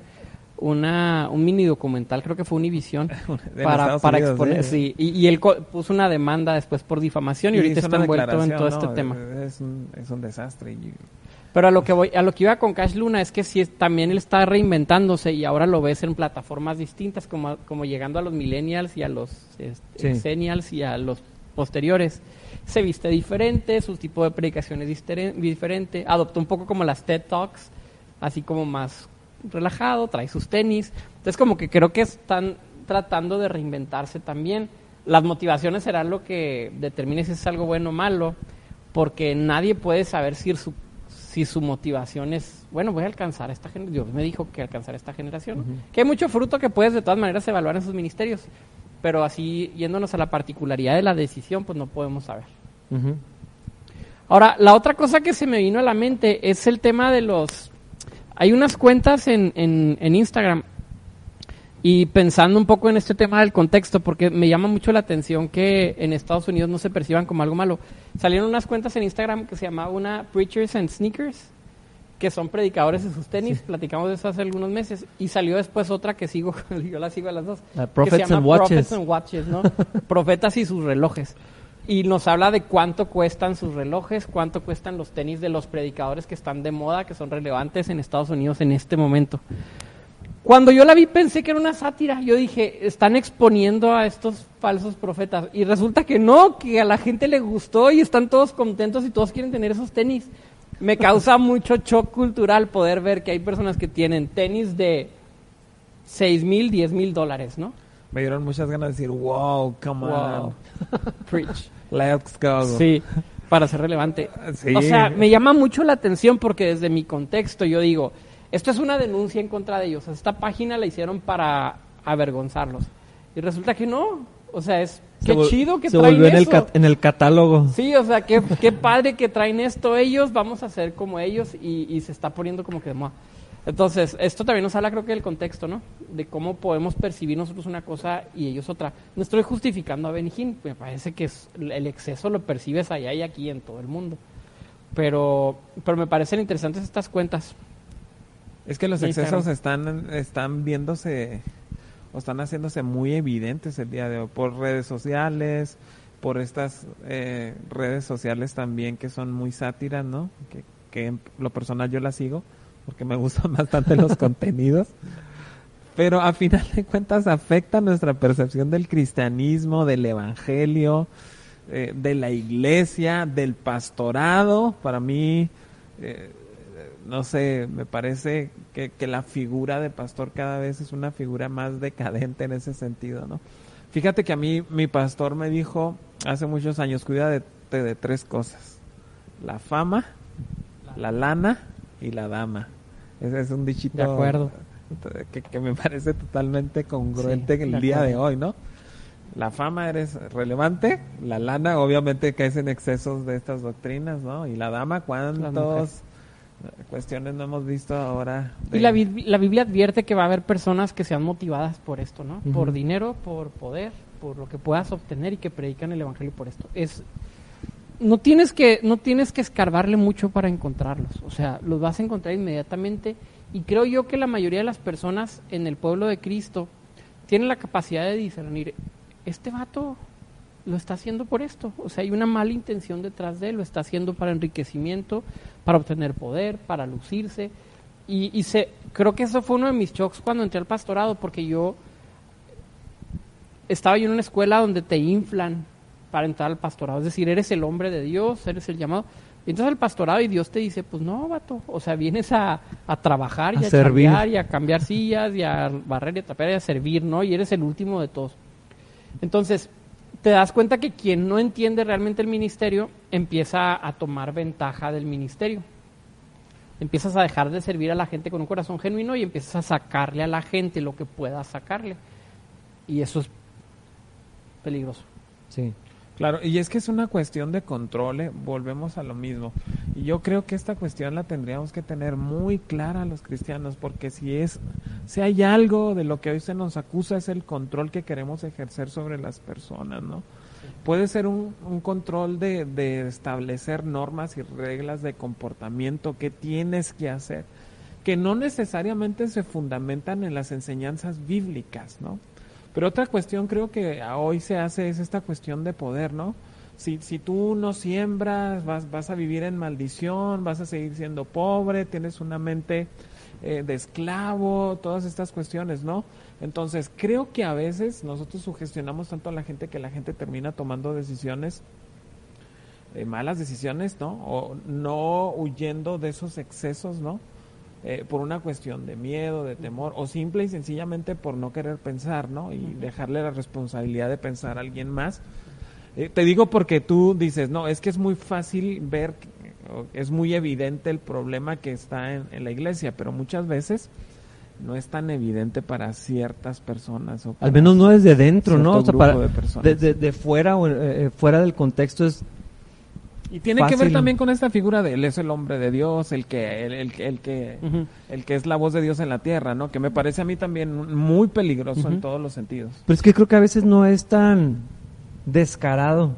una, un mini documental, creo que fue Univision, para, para exponer, sí. Y, él puso una demanda después por difamación y, ahorita está envuelto en todo este tema. Es un, es un desastre. Pero a lo que voy, a lo que iba con Cash Luna es que sí, también él está reinventándose y ahora lo ves en plataformas distintas, como, como llegando a los millennials y a los este, y a los posteriores. Se viste diferente, su tipo de predicación es diferente, adoptó un poco como las TED Talks, así como más relajado, trae sus tenis. Entonces como que creo que están tratando de reinventarse también. Las motivaciones serán lo que determine si es algo bueno o malo, porque nadie puede saber si su, si su motivación es, bueno, voy a alcanzar esta generación. Dios me dijo que alcanzar esta generación. Que hay mucho fruto que puedes de todas maneras evaluar en sus ministerios, pero así yéndonos a la particularidad de la decisión, pues no podemos saber. Ahora, la otra cosa que se me vino a la mente es el tema de los hay unas cuentas en, en, Instagram y pensando un poco en este tema del contexto, porque me llama mucho la atención que en Estados Unidos no se perciban como algo malo. Salieron unas cuentas en Instagram que se llamaba una Preachers and Sneakers, que son predicadores de sus tenis. Platicamos de eso hace algunos meses. Y salió después otra que sigo, yo la sigo a las dos. que se llama Prophets and Watches, ¿no? Profetas y sus relojes y nos habla de cuánto cuestan sus relojes, cuánto cuestan los tenis de los predicadores que están de moda, que son relevantes en Estados Unidos en este momento. Cuando yo la vi pensé que era una sátira. Yo dije, están exponiendo a estos falsos profetas. Y resulta que no, que a la gente le gustó y están todos contentos y todos quieren tener esos tenis. Me causa mucho shock cultural poder ver que hay personas que tienen tenis de 6 mil, 10 mil dólares, ¿no? Me dieron muchas ganas de decir, wow, come on. Preach. Let's go. Sí, para ser relevante. O sea, me llama mucho la atención porque desde mi contexto yo digo, esto es una denuncia en contra de ellos. Esta página la hicieron para avergonzarlos. Y resulta que no. O sea, es qué chido que se traen volvió en el, en el catálogo. Sí, o sea, qué, qué padre que traen esto ellos. Vamos a hacer como ellos y, y se está poniendo como que de moda. Entonces, esto también nos habla, creo que, del contexto, ¿no? De cómo podemos percibir nosotros una cosa y ellos otra. No estoy justificando a Benihín, me parece que el exceso lo percibes allá y aquí en todo el mundo. Pero, pero me parecen interesantes estas cuentas. Es que los excesos están, están viéndose o están haciéndose muy evidentes el día de hoy por redes sociales, por estas eh, redes sociales también que son muy sátiras, ¿no? Que, que lo personal yo las sigo porque me gustan bastante los contenidos. Pero a final de cuentas afecta nuestra percepción del cristianismo, del evangelio, eh, de la iglesia, del pastorado. Para mí, eh, no sé, me parece que, que, la figura de pastor cada vez es una figura más decadente en ese sentido, ¿no? Fíjate que a mí mi pastor me dijo hace muchos años, cuídate de, de tres cosas. La fama, la lana y la dama. Ese es un dichito de acuerdo. Que, me parece totalmente congruente en el día de hoy, ¿no? La fama eres relevante, la lana obviamente caes en excesos de estas doctrinas, ¿no? Y la dama, ¿cuántas cuestiones no hemos visto ahora? Y la, la, Biblia advierte que va a haber personas que sean motivadas por esto, ¿no? Por dinero, por poder, por lo que puedas obtener y que predican el Evangelio por esto. Es no tienes que no tienes que escarbarle mucho para encontrarlos, o sea, los vas a encontrar inmediatamente. Y creo yo que la mayoría de las personas en el pueblo de Cristo tienen la capacidad de discernir este vato lo está haciendo por esto, o sea, hay una mala intención detrás de él, lo está haciendo para enriquecimiento, para obtener poder, para lucirse. Y, se, creo que eso fue uno de mis shocks cuando entré al pastorado porque yo estaba yo en una escuela donde te inflan para entrar al pastorado. Es decir, eres el hombre de Dios, eres el llamado, Y entonces el pastorado y Dios te dice, pues no, vato, o sea, vienes a, a trabajar y A a, servir. chambear y a cambiar sillas y a barrer y a trapear y a servir, ¿no? Y eres el último de todos. Entonces, te das cuenta que quien no entiende realmente el ministerio empieza a tomar ventaja del ministerio. Empiezas a dejar de servir a la gente con un corazón genuino y empiezas a sacarle a la gente lo que puedas sacarle. Y eso es peligroso. Sí. Claro, y es que es una cuestión de control, ¿eh? volvemos a lo mismo. Y yo creo que esta cuestión la tendríamos que tener muy clara los cristianos, porque si es, si hay algo de lo que hoy se nos acusa es el control que queremos ejercer sobre las personas, ¿no? Puede ser un, control de, de establecer normas y reglas de comportamiento que tienes que hacer, que no necesariamente se fundamentan en las enseñanzas bíblicas, ¿no? Pero otra cuestión creo que hoy se hace es esta cuestión de poder, ¿no? Si, si tú no siembras, vas, vas a vivir en maldición, vas a seguir siendo pobre, tienes una mente eh, de esclavo, todas estas cuestiones, ¿no? Entonces, creo que a veces nosotros sugestionamos tanto a la gente que la gente termina tomando decisiones, eh, malas decisiones, ¿no? O no huyendo de esos excesos, ¿no? Eh, por una cuestión de miedo, de temor, o simple y sencillamente por no querer pensar, ¿no? Y dejarle la responsabilidad de pensar a alguien más. Eh, te digo porque tú dices, no, es que es muy fácil ver, es muy evidente el problema que está en, en la iglesia, pero muchas veces no es tan evidente para ciertas personas. O Al menos no desde dentro, ¿no? O sea, para, de personas. de, de- de fuera o eh, fuera del contexto es Y tiene que ver también con esta figura de él es el hombre de Dios, el que, el, el, el que, el que es la voz de Dios en la tierra, ¿no? Que me parece a mí también muy peligroso en todos los sentidos. Pero es que creo que a veces no es tan descarado.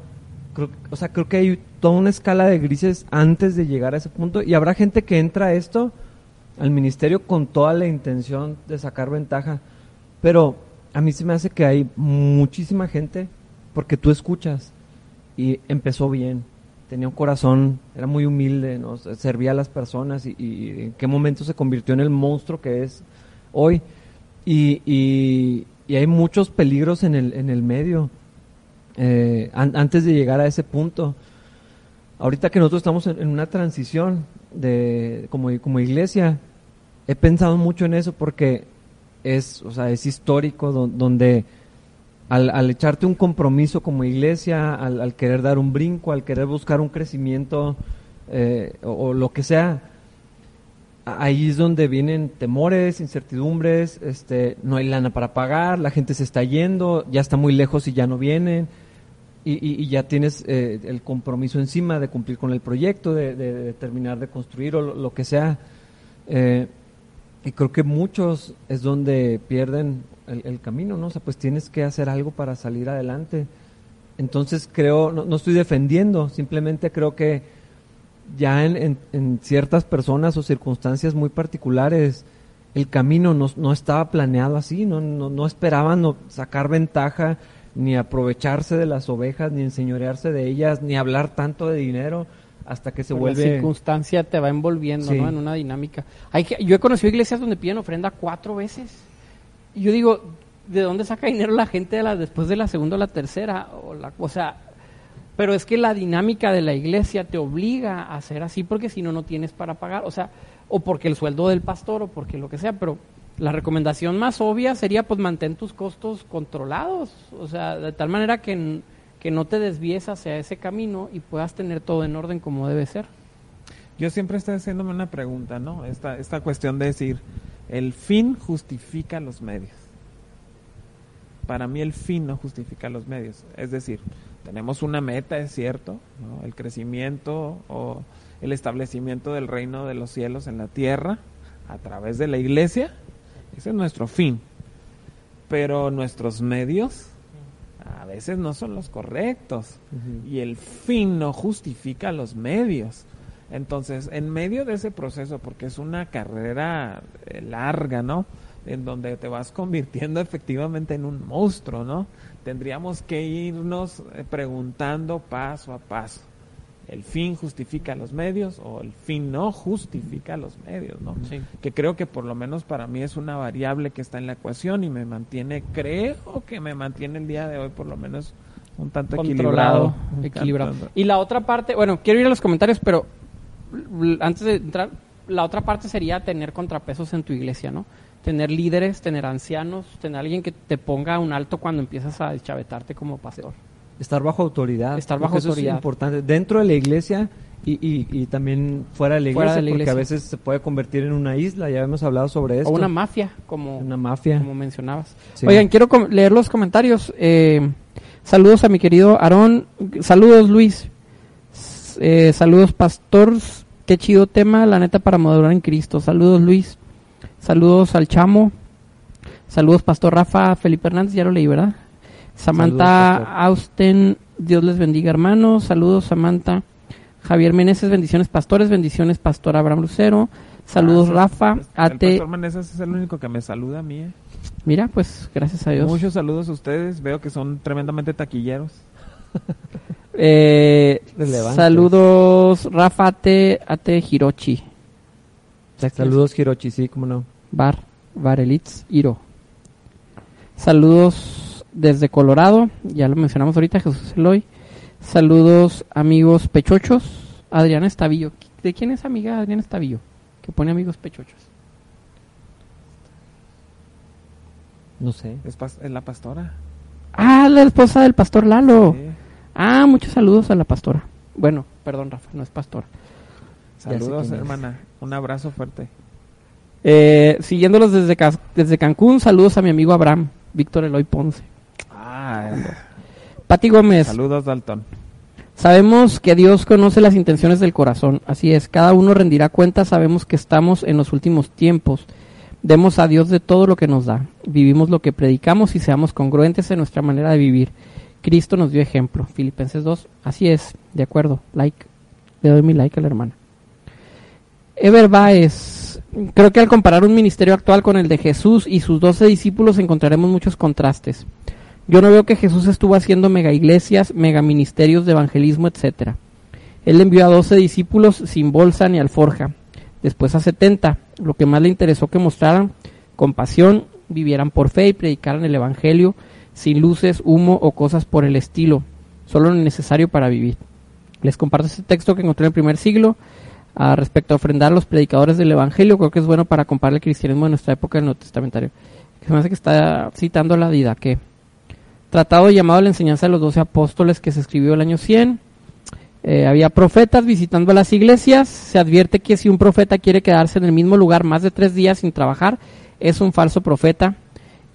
Creo, o sea, creo que hay toda una escala de grises antes de llegar a ese punto. Y habrá gente que entra a esto, al ministerio, con toda la intención de sacar ventaja. Pero a mí se me hace que hay muchísima gente, porque tú escuchas, y empezó bien. Tenía un corazón, era muy humilde, ¿no? servía a las personas y, en qué momento se convirtió en el monstruo que es hoy. Y, hay muchos peligros en el, en el medio eh, an- antes de llegar a ese punto. Ahorita que nosotros estamos en, en una transición de como, como iglesia, he pensado mucho en eso porque es, o sea, es histórico don- donde al, al echarte un compromiso como iglesia, al, querer dar un brinco, al querer buscar un crecimiento eh, o, lo que sea, ahí es donde vienen temores, incertidumbres, este, no hay lana para pagar, la gente se está yendo, ya está muy lejos y ya no vienen, y, ya tienes eh, el compromiso encima de cumplir con el proyecto, de, de- de terminar de construir o lo, lo que sea. Eh, y creo que muchos es donde pierden el, el camino, ¿no? O sea, pues tienes que hacer algo para salir adelante. Entonces creo, no, no estoy defendiendo, simplemente creo que ya en, en- en ciertas personas o circunstancias muy particulares el camino no, no estaba planeado así, no, no, no esperaban sacar ventaja, ni aprovecharse de las ovejas, ni enseñorearse de ellas, ni hablar tanto de dinero hasta que se vuelve... La circunstancia te va envolviendo, Sí. ¿no? En una dinámica. Hay que, yo he conocido iglesias donde piden ofrenda cuatro veces. Yo digo, ¿de dónde saca dinero la gente de la, después de la segunda o la tercera? O, la, o sea, pero es que la dinámica de la iglesia te obliga a hacer así porque si no, no tienes para pagar. O sea, o porque el sueldo del pastor o porque lo que sea, pero la recomendación más obvia sería pues mantén tus costos controlados. O sea, de tal manera que, que no te desvíes hacia ese camino y puedas tener todo en orden como debe ser. Yo siempre estoy haciéndome una pregunta, ¿no? Esta, esta cuestión de decir, el fin justifica los medios. Para mí el fin no justifica los medios. Es decir, tenemos una meta, es cierto, ¿no? el crecimiento o el establecimiento del reino de los cielos en la tierra a través de la iglesia. Ese es nuestro fin. Pero nuestros medios a veces no son los correctos y el fin no justifica los medios. Entonces, en medio de ese proceso, porque es una carrera eh, larga, ¿no? En donde te vas convirtiendo efectivamente en un monstruo, ¿no? Tendríamos que irnos eh, preguntando paso a paso. ¿El fin justifica los medios o el fin no justifica los medios, ¿no? Sí. Que creo que por lo menos para mí es una variable que está en la ecuación y me mantiene, creo que me mantiene el día de hoy por lo menos un tanto controlado, equilibrado. Equilibrado. Y la otra parte, bueno, quiero ir a los comentarios, pero antes de entrar, la otra parte sería tener contrapesos en tu iglesia, ¿no? Tener líderes, tener ancianos, tener alguien que te ponga un alto cuando empiezas a deschavetarte como pastor. Estar bajo autoridad. Estar bajo eso autoridad. es importante. Dentro de la iglesia y, y, y también fuera de la iglesia, Fuera de la porque a veces se puede convertir en una isla. Ya hemos hablado sobre esto. O una mafia, como, Una mafia. como mencionabas. Sí. Oigan, quiero leer los comentarios. Eh, saludos a mi querido Aarón. Saludos, Luis. Eh, saludos, Pastor. Qué chido tema, la neta, para madurar en Cristo. Saludos, Luis. Saludos al Chamo. Saludos, Pastor Rafa. Felipe Hernández, ya lo leí, ¿verdad? Samantha Saludos. Austen. Dios les bendiga, hermanos. Saludos, Samantha. Javier Meneses, bendiciones, pastores. Bendiciones, Pastor Abraham Lucero. Saludos, Ah, sí. Rafa. El pastor Meneses es el único que me saluda a mí. eh. Mira, pues, gracias a Dios. Muchos saludos a ustedes. Veo que son tremendamente taquilleros. Eh, saludos, Rafa Ate, Ate Hirochi. Saludos, Hirochi, sí, cómo no. Bar, Barelitz, Hiro. Saludos desde Colorado, ya lo mencionamos ahorita, Jesús Eloy. Saludos, amigos pechochos. Adriana Estavillo. ¿De quién es amiga Adriana Estavillo? Que pone amigos pechochos. No sé. Es, pas- es la pastora. Ah, la esposa del pastor Lalo. Sí. Ah, muchos saludos a la pastora. Bueno, perdón, Rafa, no es pastora. Saludos, hermana. Un abrazo fuerte. Eh, siguiéndolos desde, desde Cancún, saludos a mi amigo Abraham, Víctor Eloy Ponce. Ah, Pati Gómez, saludos, Dalton. sabemos que Dios conoce las intenciones del corazón, así es, cada uno rendirá cuenta, sabemos que estamos en los últimos tiempos. Demos a Dios de todo lo que nos da, vivimos lo que predicamos y seamos congruentes en nuestra manera de vivir. Cristo nos dio ejemplo. Filipenses 2, así es, de acuerdo, like, le doy mi like a la hermana. Ever Baez, creo que al comparar un ministerio actual con el de Jesús y sus doce discípulos encontraremos muchos contrastes. Yo no veo que Jesús estuvo haciendo mega iglesias, mega ministerios de evangelismo, etcétera. Él envió a doce discípulos sin bolsa ni alforja, después a setenta. Lo que más le interesó que mostraran compasión, vivieran por fe y predicaran el evangelio sin luces, humo o cosas por el estilo, solo lo necesario para vivir. Les comparto este texto que encontré en el primer siglo ah, respecto a ofrendar a los predicadores del Evangelio. Creo que es bueno para comparar el cristianismo de nuestra época del Nuevo Testamentario. Se me hace que está citando la Didaque. Tratado llamado la enseñanza de los doce apóstoles que se escribió el año 100. Eh, había profetas visitando las iglesias. Se advierte que si un profeta quiere quedarse en el mismo lugar más de tres días sin trabajar, es un falso profeta.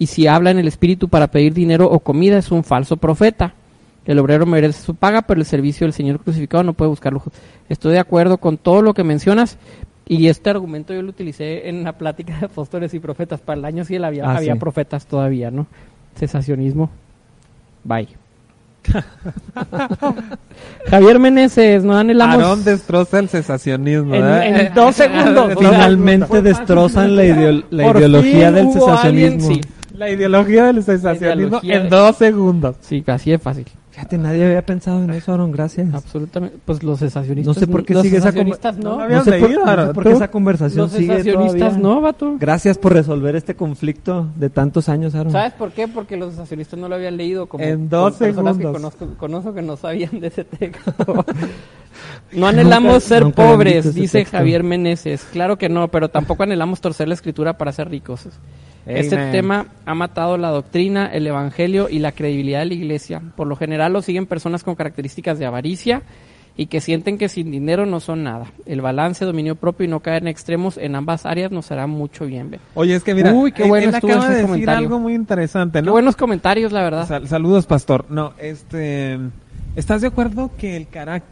Y si habla en el espíritu para pedir dinero o comida, es un falso profeta. El obrero merece su paga, pero el servicio del Señor crucificado no puede buscar lujo. Estoy de acuerdo con todo lo que mencionas. Y este argumento yo lo utilicé en la plática de apóstoles y profetas. Para el año sí había, Ah, había sí. profetas todavía, ¿no? Cesacionismo. Bye. Javier Meneses, no anhelamos... Aarón destroza el cesacionismo. En- ¿eh? en dos segundos. Finalmente destrozan la, ideo- la ideología del hubo alguien, cesacionismo. sí. La ideología del cesacionismo ideología en de- dos segundos. Sí, así de fácil. Fíjate, nadie había pensado en eso, Aaron, gracias. Absolutamente. Pues los cesacionistas. No sé por qué sigue esa cesacionistas conver- no. no sé por, leído, no sé por qué esa conversación Los sigue todavía. no, vato. Gracias por resolver este conflicto de tantos años, Aaron. ¿Sabes por qué? Porque los cesacionistas no lo habían leído como En dos personas que segundos. conozco, conozco que no sabían de ese texto. no anhelamos Nunca- ser pobres, dice texto. Javier Meneses. Claro que no, pero tampoco anhelamos torcer la escritura para ser ricos. Este tema ha matado la doctrina, el evangelio y la credibilidad de la iglesia. Por lo general lo siguen personas con características de avaricia y que sienten que sin dinero no son nada. El balance, dominio propio y no caer en extremos en ambas áreas nos hará mucho bien. Oye, es que mira, Uy, qué bueno él estuvo acaba ese de decir comentario. algo muy interesante, Qué ¿no? buenos comentarios, la verdad. Sal- saludos, pastor. No, este, ¿estás de acuerdo que el carac-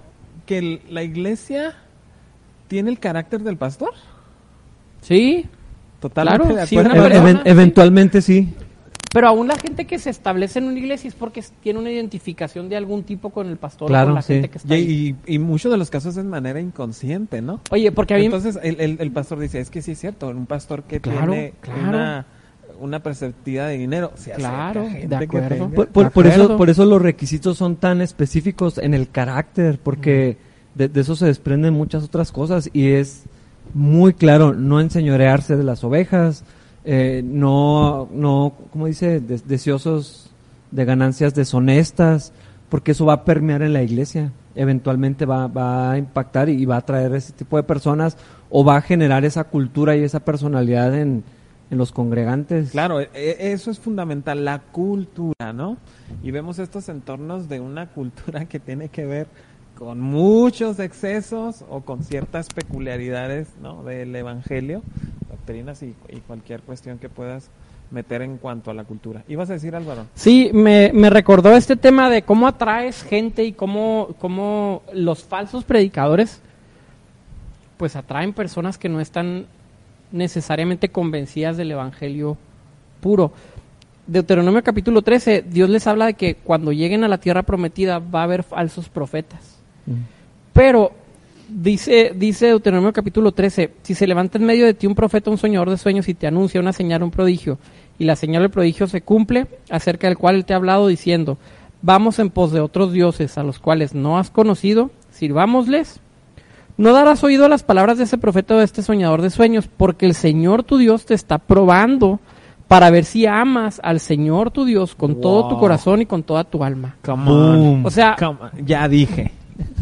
que el- la iglesia tiene el carácter del pastor? sí, Totalmente Claro, de sí, acuerdo. una Even- persona, even- eventualmente sí. pero aún la gente que se establece en una iglesia es porque tiene una identificación de algún tipo con el pastor o Claro, con la sí. gente que está ahí. Y, y, y muchos de los casos es de manera inconsciente, ¿no? Oye, porque a mí Entonces el, el- el pastor dice, es que sí es cierto, un pastor que Claro, tiene claro. una, una perspectiva de dinero, se Claro, a gente de acuerdo. Por, por- De por eso, por eso los requisitos son tan específicos en el carácter, porque de, de eso se desprenden muchas otras cosas y es muy claro no enseñorearse de las ovejas, eh, no, no, ¿cómo dice? Des- deseosos de ganancias deshonestas. porque eso va a permear en la iglesia. Eventualmente va, va a impactar y va a traer ese tipo de personas o va a generar esa cultura y esa personalidad en, en los congregantes. Claro, e- e- eso es fundamental, la cultura, ¿no? Y vemos estos entornos de una cultura que tiene que ver con muchos excesos o con ciertas peculiaridades, ¿no? Del evangelio, doctrinas y, y cualquier cuestión que puedas meter en cuanto a la cultura. ¿Ibas a decir, Álvaro? Sí, me, me recordó este tema de cómo atraes gente y cómo, cómo los falsos predicadores pues atraen personas que no están necesariamente convencidas del evangelio puro. Deuteronomio capítulo 13, Dios les habla de que cuando lleguen a la tierra prometida va a haber falsos profetas. Pero dice, dice Deuteronomio capítulo 13, si se levanta en medio de ti un profeta, un soñador de sueños y te anuncia una señal, un prodigio, y la señal del prodigio se cumple, acerca del cual él te ha hablado diciendo, vamos en pos de otros dioses a los cuales no has conocido, sirvámosles, no darás oído a las palabras de ese profeta o de este soñador de sueños, porque el Señor tu Dios te está probando para ver si amas al Señor tu Dios con todo tu corazón y con toda tu alma. Come Boom. O sea, Come on. ya dije.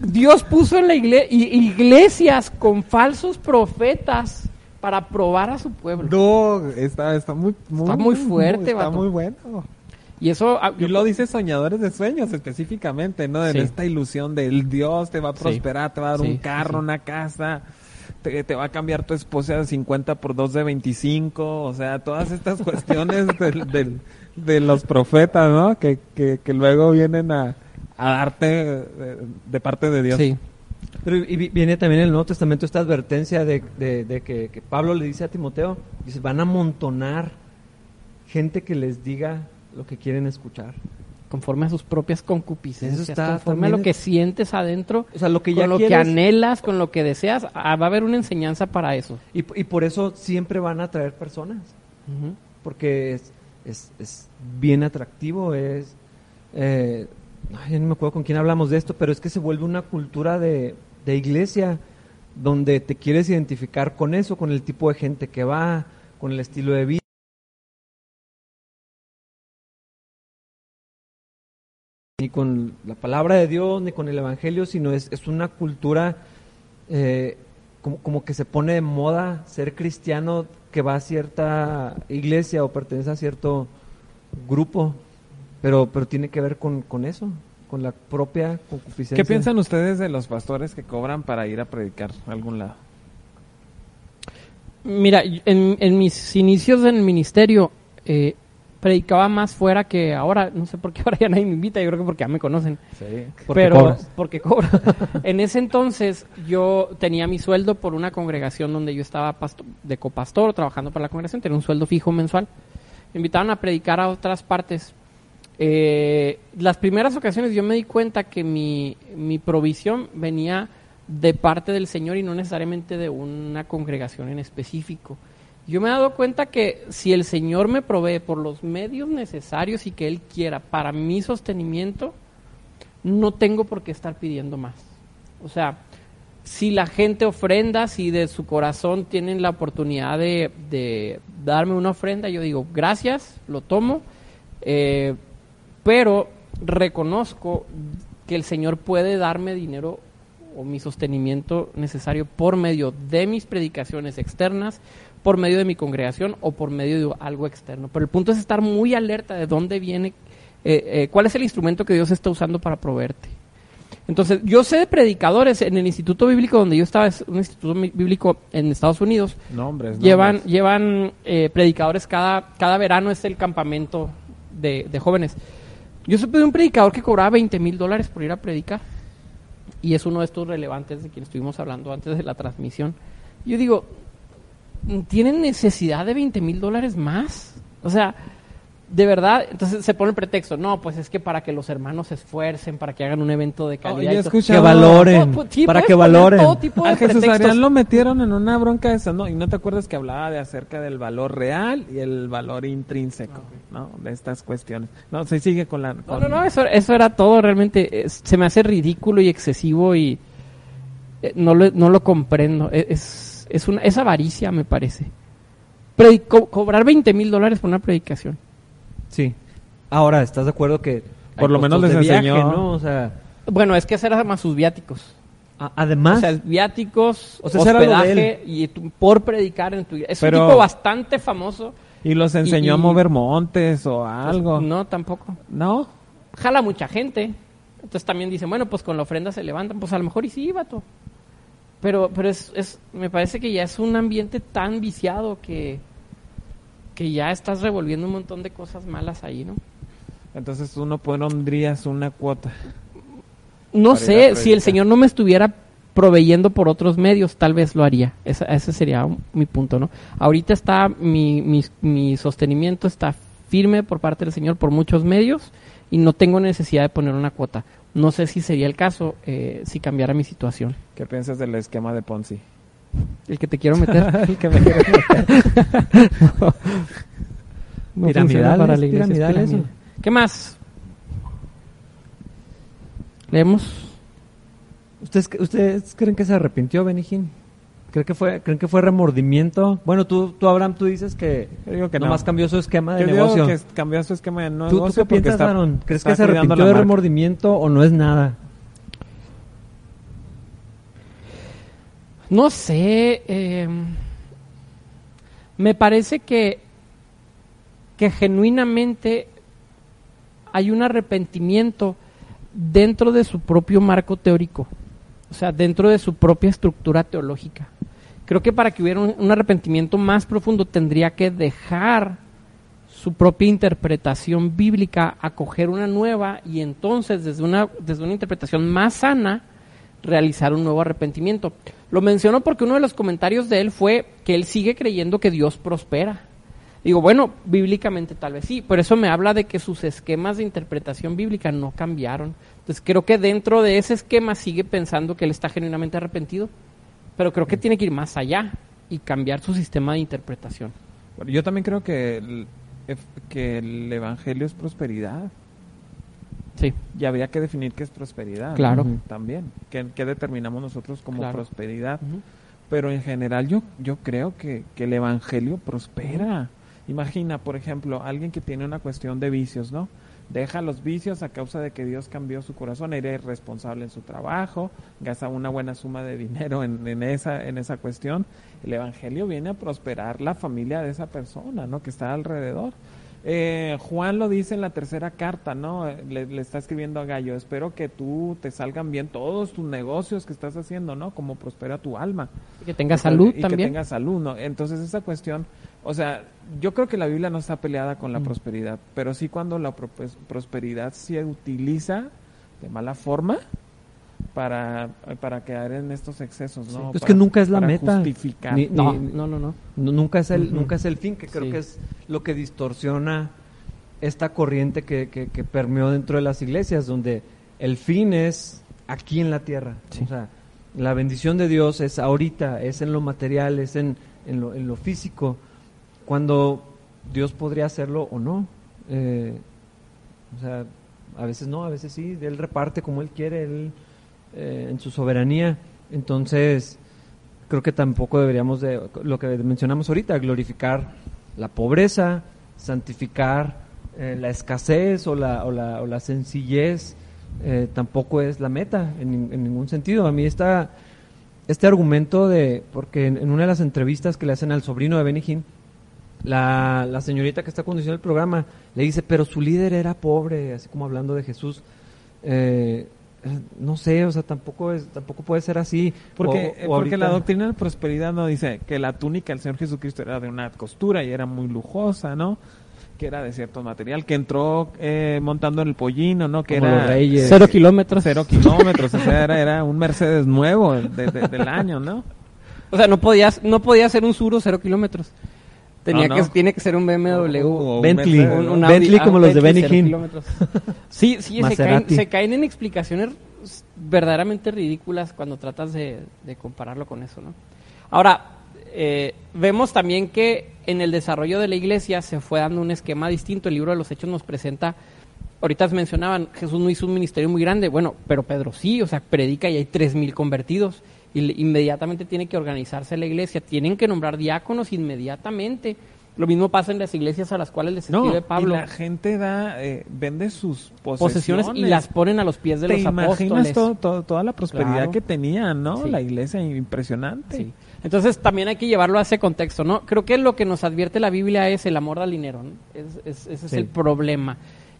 Dios puso en la iglesia iglesias con falsos profetas para probar a su pueblo. No, está, está muy, muy, Está muy fuerte, Está vato. muy bueno. Y eso ah, Y lo dice soñadores de sueños específicamente, ¿no? De Sí. esta ilusión del Dios te va a Sí. prosperar, te va a dar Sí, un carro, sí. una casa, te, te va a cambiar tu esposa de 50 por 2 de 25, o sea, todas estas cuestiones del, del- de los profetas, ¿no? Que, que, que luego vienen a, a darte de, de parte de Dios. sí. Pero y vi- viene también en el Nuevo Testamento esta advertencia de, de- de que, que Pablo le dice a Timoteo, dice, van a amontonar gente que les diga lo que quieren escuchar. conforme a sus propias concupiscencias, Eso está conforme a lo que sientes adentro, O sea, lo que ya con lo que anhelas, con lo que deseas, ah, va a haber una enseñanza para eso. Y, y por eso siempre van a traer personas, porque es, es, es bien atractivo, es... Eh, ay, no me acuerdo con quién hablamos de esto, pero es que se vuelve una cultura de, de iglesia donde te quieres identificar con eso, con el tipo de gente que va, con el estilo de vida. Ni con la palabra de Dios, ni con el Evangelio, sino es, es una cultura eh, como, como que se pone de moda ser cristiano que va a cierta iglesia o pertenece a cierto grupo, pero, pero tiene que ver con, con eso, con la propia concupiscencia. ¿Qué piensan ustedes de los pastores que cobran para ir a predicar a algún lado? Mira, en, en mis inicios en el ministerio, eh, predicaba más fuera que ahora. No sé por qué ahora ya nadie me invita, yo creo que porque ya me conocen. Sí. Porque pero cobras. porque cobro. en ese entonces yo tenía mi sueldo por una congregación donde yo estaba pasto- de copastor trabajando para la congregación, tenía un sueldo fijo mensual. Me invitaban a predicar a otras partes. Eh, las primeras ocasiones yo me di cuenta que mi, mi provisión venía de parte del Señor y no necesariamente de una congregación en específico. Yo me he dado cuenta que si el Señor me provee por los medios necesarios y que Él quiera para mi sostenimiento, no tengo por qué estar pidiendo más. O sea, si la gente ofrenda, si de su corazón tienen la oportunidad de, darme una ofrenda, yo digo, gracias, lo tomo, eh, pero reconozco que el Señor puede darme dinero o mi sostenimiento necesario por medio de mis predicaciones externas, por medio de mi congregación o por medio de algo externo. Pero el punto es estar muy alerta de dónde viene, eh, eh, cuál es el instrumento que Dios está usando para proveerte. Entonces, yo sé de predicadores en el instituto bíblico donde yo estaba, es un instituto bíblico en Estados Unidos, Nombres. llevan, nombres. llevan eh, predicadores cada, cada verano, es el campamento de, de jóvenes. Yo supe de un predicador que cobraba 20 mil dólares por ir a predicar. Y es uno de estos relevantes de quien estuvimos hablando antes de la transmisión. Yo digo, ¿tienen necesidad de 20 mil dólares más? O sea, de verdad, entonces se pone el pretexto, no, pues es que para que los hermanos se esfuercen, para que hagan un evento de calidad. yo he y Que valoren, No, pues, sí, para que valoren. todo tipo de A Jesús pretextos. Arián lo metieron en una bronca esa, ¿no? Y no te acuerdas que hablaba de acerca del valor real y el valor intrínseco, ¿no? De estas cuestiones. No, se sigue con la... No, con- no, no, eso, eso era todo realmente. es- se me hace ridículo y excesivo y eh, no, lo, no lo comprendo. E- Es, es, una, es avaricia, me parece. Predi- co- cobrar 20 mil dólares por una predicación. Sí. Ahora, ¿estás de acuerdo que Por lo menos les viaje, enseñó. ¿no? O sea, Bueno, es que ese era más sus viáticos. además, O sea, viáticos, O sea, hospedaje y tu- por predicar en tu Es Pero- un tipo bastante famoso. Y los enseñó Y- a mover montes o algo. No, tampoco. ¿No? Jala mucha gente. Entonces también dicen, bueno, pues con la ofrenda se levantan. Pues a lo mejor y sí, vato. Pero, pero es, es, me parece que ya es un ambiente tan viciado que, que ya estás revolviendo un montón de cosas malas ahí, ¿no? Entonces tú no pondrías una cuota. No sé, si el. Señor no me estuviera proveyendo por otros medios, tal vez lo haría. Esa- ese sería un- mi punto, ¿no? Ahorita está, mi, mi, mi sostenimiento está firme por parte del Señor por muchos medios y no tengo necesidad de poner una cuota. No sé si sería el caso eh, si cambiara mi situación. ¿Qué piensas del esquema de Ponzi? El que te quiero meter. El que me quieres No Piramidal, funciona para la iglesia, piramidal. ¿Qué más? Leemos. ¿ustedes, ¿ustedes creen que se arrepintió Benijín? ¿Creen que fue, creen que fue remordimiento? Bueno, tú, tú Abraham, tú dices que, digo que no. nomás cambió su esquema de Yo digo negocio. que cambió su esquema de ¿Tú, tú negocio qué piensas, está, Aaron? ¿Crees que se arrepintió de remordimiento o no es nada? No sé. eh, me parece que, que genuinamente hay un arrepentimiento dentro de su propio marco teórico. O sea, dentro de su propia estructura teológica. Creo que para que hubiera un, arrepentimiento más profundo tendría que dejar su propia interpretación bíblica, acoger una nueva y entonces desde una, desde una interpretación más sana realizar un nuevo arrepentimiento. Lo menciono porque uno de los comentarios de él fue que él sigue creyendo que Dios prospera. Digo, bueno, bíblicamente tal vez sí, pero eso me habla de que sus esquemas de interpretación bíblica no cambiaron. Entonces creo que dentro de ese esquema sigue pensando que él está genuinamente arrepentido, pero creo que tiene que ir más allá y cambiar su sistema de interpretación. Bueno, yo también creo que el, que el evangelio es prosperidad. Sí, Y habría que definir qué es prosperidad. Claro. ¿no? También. ¿Qué, qué determinamos nosotros como Claro. prosperidad? Pero en general yo, yo creo que, que el evangelio prospera. Imagina, por ejemplo, alguien que tiene una cuestión de vicios, ¿no? Deja los vicios a causa de que Dios cambió su corazón, era irresponsable en su trabajo, gasta una buena suma de dinero en, en esa, en esa cuestión. El evangelio viene a prosperar la familia de esa persona, ¿no? Que está alrededor. Eh, Juan lo dice en la tercera carta, ¿no? Le, le está escribiendo a Gallo, espero que tú te salgan bien todos tus negocios que estás haciendo, ¿no? Como prospera tu alma. Y que tenga salud y también. que tenga salud, ¿no? Entonces esa cuestión, o sea, yo creo que la Biblia no está peleada con la Mm. prosperidad, pero sí cuando la pro- prosperidad se utiliza de mala forma para, para caer en estos excesos, ¿no? Es Para- que nunca es la para meta. Justificar. Ni- No, ni- no, no, no. No, nunca es el Ujú. nunca es el fin que creo Sí. que es lo que distorsiona esta corriente que, que, que permeó dentro de las iglesias donde el fin es aquí en la tierra Sí. o sea la bendición de Dios es ahorita es en lo material es en, en, lo, en lo físico cuando Dios podría hacerlo o no Eh, o sea a veces no a veces sí él reparte como él quiere él eh, en su soberanía. Entonces creo que tampoco deberíamos de lo que mencionamos ahorita glorificar la pobreza santificar eh, la escasez o la, o la, o la sencillez eh, tampoco es la meta en, en ningún sentido. A mí está este argumento de porque en, una de las entrevistas que le hacen al sobrino de Benny la, la señorita que está conduciendo el programa le dice pero su líder era pobre así como hablando de Jesús eh, no sé, o sea, tampoco es, tampoco puede ser así. Porque, O- eh, o porque la doctrina de prosperidad no dice que la túnica del Señor Jesucristo era de una costura y era muy lujosa, ¿no? Que era de cierto material, que entró eh, montando en el pollino, ¿no? Que Como era los reyes. Cero kilómetros. cero kilómetros, o sea, era, era un Mercedes nuevo de- de- del año, ¿no? O sea, no podías, no podía ser un Suro cero kilómetros. Tenía No, que, tiene que ser un BMW. O Bentley. Un, ¿no? un Bentley Audi- como ah, los de Bentley Benny Hinn. Sí, sí, se caen, se caen en explicaciones verdaderamente ridículas cuando tratas de, de compararlo con eso, ¿no? Ahora, eh, vemos también que en el desarrollo de la iglesia se fue dando un esquema distinto. El libro de los Hechos nos presenta, ahorita mencionaban, Jesús no hizo un ministerio muy grande, bueno, pero Pedro sí, o sea, predica y hay tres mil convertidos. Y le- inmediatamente tiene que organizarse la iglesia, tienen que nombrar diáconos inmediatamente. Lo mismo pasa en las iglesias a las cuales les No, escribe Pablo. y la gente da, eh, vende sus posesiones. posesiones y las ponen a los pies de ¿Te los imaginas apóstoles. todo- todo- toda la prosperidad Claro. que tenía, no? Sí. La iglesia impresionante. Sí. Entonces también hay que llevarlo a ese contexto, ¿no? Creo que lo que nos advierte la Biblia es el amor al dinero, ¿no? Es- es- ese es Sí. el problema.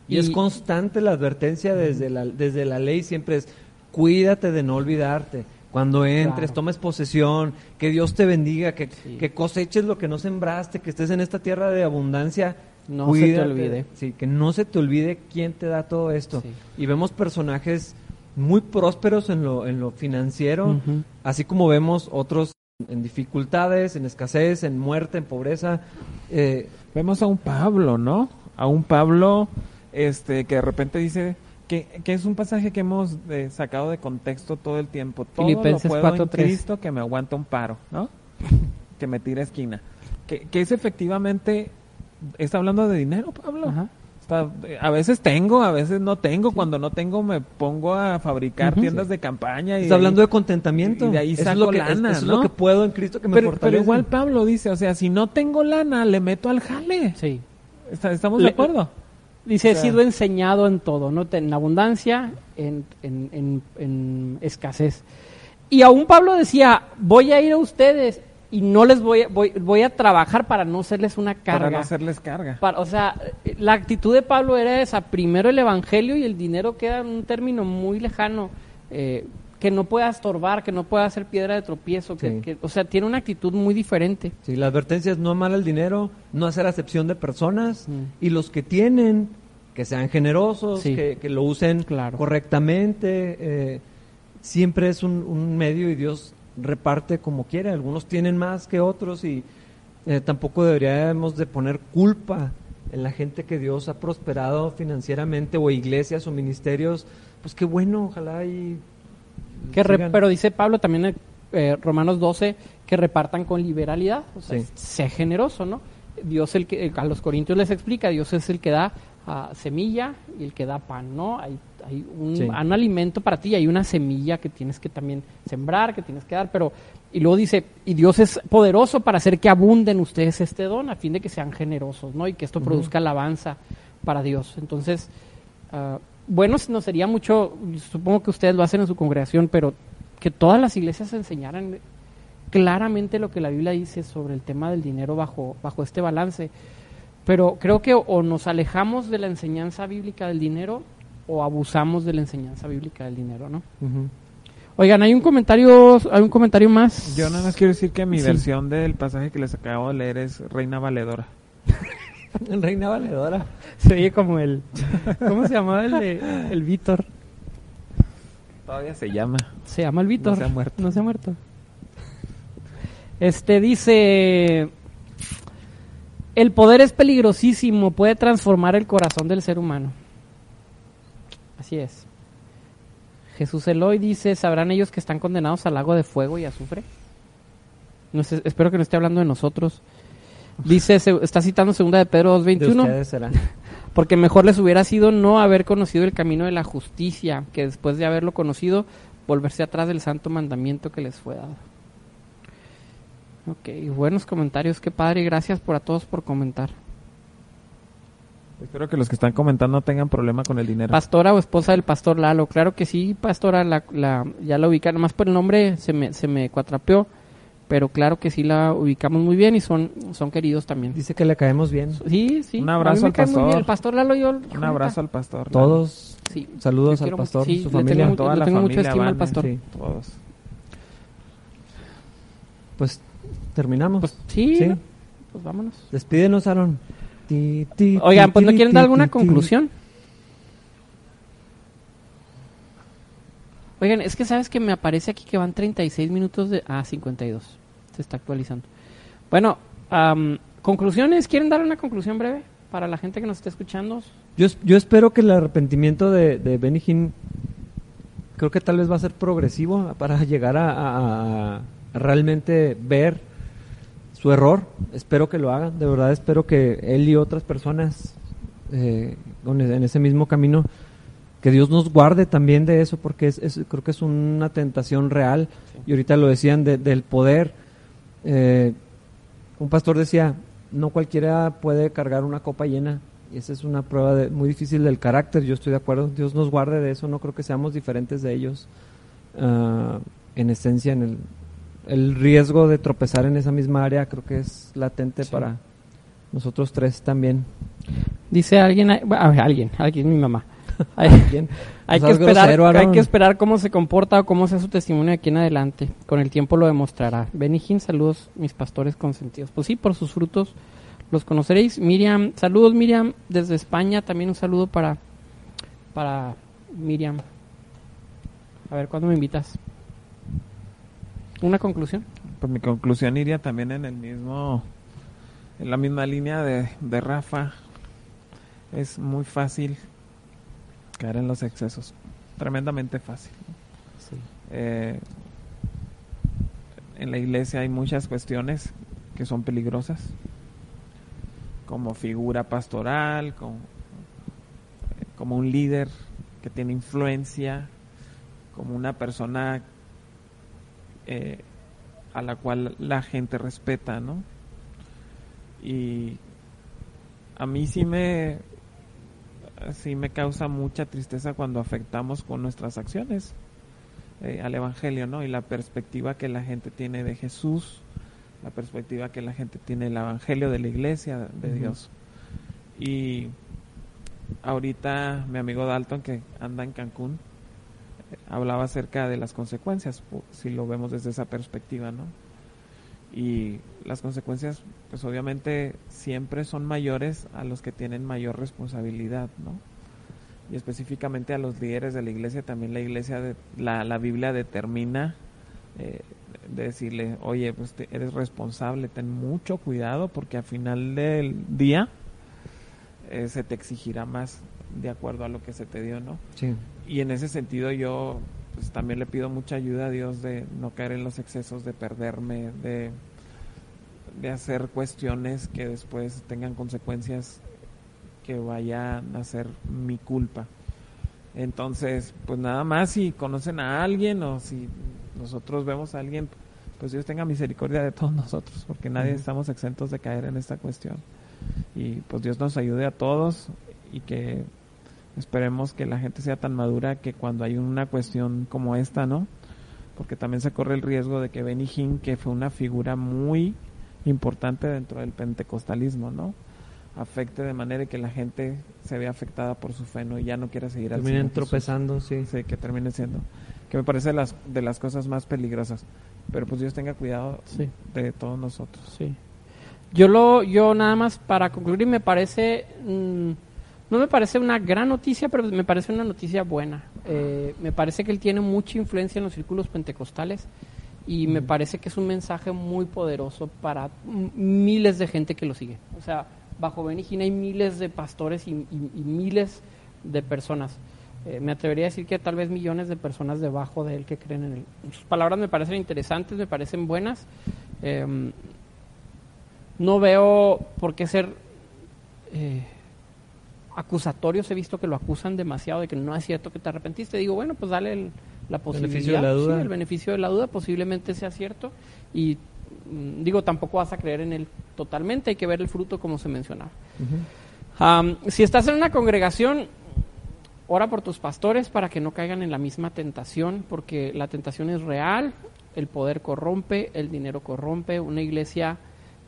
Y, es constante la advertencia desde la, desde la ley, siempre es cuídate de no olvidarte. Cuando entres, Claro. tomes posesión, que Dios te bendiga, que, Sí. que coseches lo que no sembraste, que estés en esta tierra de abundancia. No se te olvide. Sí, que no se te olvide quién te da todo esto. Sí. Y vemos personajes muy prósperos en lo, en lo financiero, así como vemos otros en dificultades, en escasez, en muerte, en pobreza. Eh, Vemos a un Pablo, ¿no? A un Pablo este, que de repente dice que, que es un pasaje que hemos eh, sacado de contexto todo el tiempo. Todo Filipenses lo puedo en 4:3. Cristo que me aguanta un paro, ¿no? que me tira esquina. Que, que es efectivamente, está hablando de dinero, Pablo. Ajá. Está- a veces tengo, a veces no tengo. Cuando no tengo me pongo a fabricar tiendas de campaña. Y está de hablando ahí- de contentamiento. y de ahí es saco lo que, lana, eso es ¿no? lo que puedo en Cristo que me pero, pero fortalece. igual Pablo dice, o sea, si no tengo lana, le meto al jale. Sí. Está- ¿Estamos Le- de acuerdo? Dice, O sea- he sido enseñado en todo, ¿no? En abundancia, en, en- en- en escasez. Y aún Pablo decía, voy a ir a ustedes y no les voy a, voy, voy a trabajar para no serles una carga. Para no hacerles carga. Para- o sea, la actitud de Pablo era esa, primero el evangelio y el dinero queda en un término muy lejano, eh, que no pueda estorbar, que no pueda ser piedra de tropiezo, que, Sí. que- o sea, tiene una actitud muy diferente. Sí, la advertencia es no amar el dinero, no hacer acepción de personas Mm. y los que tienen, que sean generosos, Sí. que, que lo usen Claro. correctamente. eh, siempre es un, un medio y Dios reparte como quiere. Algunos tienen más que otros y eh, tampoco deberíamos de poner culpa en la gente que Dios ha prosperado financieramente o iglesias o ministerios. Pues qué bueno, ojalá y... Que re- pero dice Pablo también en eh, Romanos 12 que repartan con liberalidad, o sea, Sí. sé generoso, ¿no? Dios el que a los corintios les explica, Dios es el que da ah, semilla y el que da pan, ¿no? Hay, hay un, Sí. un alimento para ti, hay una semilla que tienes que también sembrar, que tienes que dar, pero y luego dice, y Dios es poderoso para hacer que abunden ustedes este don a fin de que sean generosos, ¿no? Y que esto produzca alabanza para Dios. Entonces, ah, bueno, no sería mucho, supongo que ustedes lo hacen en su congregación, pero que todas las iglesias enseñaran claramente lo que la Biblia dice sobre el tema del dinero bajo, bajo este balance. Pero creo que o nos alejamos de la enseñanza bíblica del dinero o abusamos de la enseñanza bíblica del dinero, ¿no? Oigan, hay un comentario, hay un comentario más. Yo nada más quiero decir que mi Sí. versión del pasaje que les acabo de leer es Reina Valedora. Reina valedora. Se oye como el, ¿cómo se llamaba el de, el Víctor? Todavía se llama. Se llama el Víctor. No se ha muerto. No se ha muerto. Este dice, el poder es peligrosísimo, puede transformar el corazón del ser humano. Así es. Jesús Eloy dice, ¿sabrán ellos que están condenados al lago de fuego y azufre? No sé, espero que no esté hablando de nosotros. Dice, se- está citando segunda de Pedro De 2.21. ustedes será. Porque mejor les hubiera sido no haber conocido el camino de la justicia, que después de haberlo conocido, volverse atrás del santo mandamiento que les fue dado. Ok, buenos comentarios, qué padre, y gracias por a todos por comentar. Espero que los que están comentando no tengan problema con el dinero. Pastora o esposa del pastor Lalo, claro que sí, pastora, la, la- ya la ubican, nomás por el nombre se me, se me cuatrapeó, pero claro que sí la ubicamos muy bien y son, son queridos también. Dice que le caemos bien. Sí, sí. Un abrazo al pastor. El pastor Lalo yo... Un abrazo al pastor. Todos. Sí, Saludos al pastor, sí, su familia. Tengo, toda la tengo mucha familia estima al pastor. sí. Todos. Pues terminamos. Pues sí, Sí. ¿no? pues vámonos. Despídenos, Aaron. Ti, ti, Oigan, ti, pues ¿no quieren ti, dar alguna ti. conclusión? Oigan, es que sabes que me aparece aquí que van 36 minutos de... Ah, 52. Se está actualizando. Bueno, am, conclusiones. ¿Quieren dar una conclusión breve para la gente que nos esté escuchando? Yo, es- yo espero que el arrepentimiento de, de Benny Hinn creo que tal vez va a ser progresivo para llegar a, a- a realmente ver su error. Espero que lo hagan. De verdad espero que él y otras personas eh, con- en ese mismo camino que Dios nos guarde también de eso porque es, es- creo que es una tentación real y ahorita lo decían de- del poder Eh, un pastor decía no cualquiera puede cargar una copa llena. Y esa es una prueba de- muy difícil del carácter, yo estoy de acuerdo. Dios nos guarde de eso, no creo que seamos diferentes de ellos. Ah, en esencia, en el, el riesgo de tropezar en esa misma área creo que es latente Sí. para nosotros tres también. Dice alguien, a ver, alguien, alguien, mi mamá. Hay, que seas esperar, grosero, hay que esperar cómo se comporta o cómo sea su testimonio de aquí en adelante. Con el tiempo lo demostrará. Benijín, saludos, mis pastores consentidos. Pues sí, por sus frutos los conoceréis. Miriam, saludos Miriam desde España. También un saludo para, para Miriam. A ver, ¿cuándo me invitas? ¿Una conclusión? Pues mi conclusión iría también en el mismo, en la misma línea de, de Rafa. Es muy fácil caer en los excesos, tremendamente fácil. Sí. Eh, en la iglesia hay muchas cuestiones que son peligrosas, como figura pastoral, como, eh, como un líder que tiene influencia, como una persona eh, a la cual la gente respeta, ¿no? Y a mí sí me sí me causa mucha tristeza cuando afectamos con nuestras acciones eh, al evangelio, ¿no? Y la perspectiva que la gente tiene de Jesús, la perspectiva que la gente tiene del evangelio de la iglesia de. Dios. Y ahorita mi amigo Dalton que anda en Cancún eh, hablaba acerca de las consecuencias, si lo vemos desde esa perspectiva, ¿no? Y las consecuencias, pues obviamente siempre son mayores a los que tienen mayor responsabilidad, ¿no? Y específicamente a los líderes de la iglesia, también la iglesia, de, la, la Biblia determina eh, de decirle, oye, pues te- eres responsable, ten mucho cuidado porque al final del día eh, se te exigirá más de acuerdo a lo que se te dio, ¿no? Sí. Y en ese sentido yo pues también le pido mucha ayuda a Dios de no caer en los excesos, de perderme, de, de hacer cuestiones que después tengan consecuencias que vayan a ser mi culpa. Entonces, pues nada más si conocen a alguien o si nosotros vemos a alguien, pues Dios tenga misericordia de todos nosotros, porque nadie estamos exentos de caer en esta cuestión. Y pues Dios nos ayude a todos y que esperemos que la gente sea tan madura que cuando hay una cuestión como esta, ¿no? Porque también se corre el riesgo de que Benny Hinn, que fue una figura muy importante dentro del pentecostalismo, ¿no? Afecte de manera que la gente se vea afectada por su fe, ¿no? Y ya no quiera seguir al Terminen tropezando, sí. Sí, que termine siendo. Que me parece las, de las cosas más peligrosas. Pero pues Dios tenga cuidado Sí. de todos nosotros. Sí. Yo lo, yo nada más para concluir me parece, mm, no me parece una gran noticia, pero me parece una noticia buena. Eh, me parece que él tiene mucha influencia en los círculos pentecostales y me parece que es un mensaje muy poderoso para miles de gente que lo sigue. O sea, bajo Benigina hay miles de pastores y, y- y miles de personas. Eh, me atrevería a decir que tal vez millones de personas debajo de él que creen en él. Sus palabras me parecen interesantes, me parecen buenas. Em, no veo por qué ser eh, acusatorios. He visto que lo acusan demasiado de que no es cierto que te arrepentiste. Digo, bueno, pues dale el- la posibilidad. Beneficio de la duda. Sí, el beneficio de la duda posiblemente sea cierto. Y mm, digo, tampoco vas a creer en él totalmente. Hay que ver el fruto como se mencionaba. Si estás en una congregación, ora por tus pastores para que no caigan en la misma tentación, porque la tentación es real, el poder corrompe, el dinero corrompe, una iglesia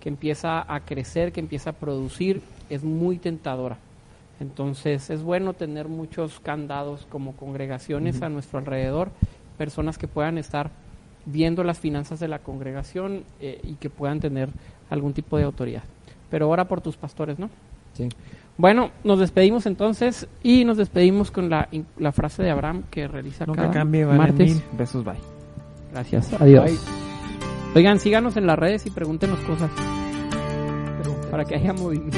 que empieza a crecer, que empieza a producir, es muy tentadora. Entonces es bueno tener muchos candados como congregaciones a nuestro alrededor, personas que puedan estar viendo las finanzas de la congregación eh, y que puedan tener algún tipo de autoridad. Pero ora por tus pastores, ¿no? Sí. Bueno, nos despedimos entonces y nos despedimos con la, frase de Abraham que realiza Nunca cada cambie, vale martes. mil. Besos, bye. Gracias, adiós. Bye. Oigan, síganos en las redes y pregúntenos cosas para que haya movimiento.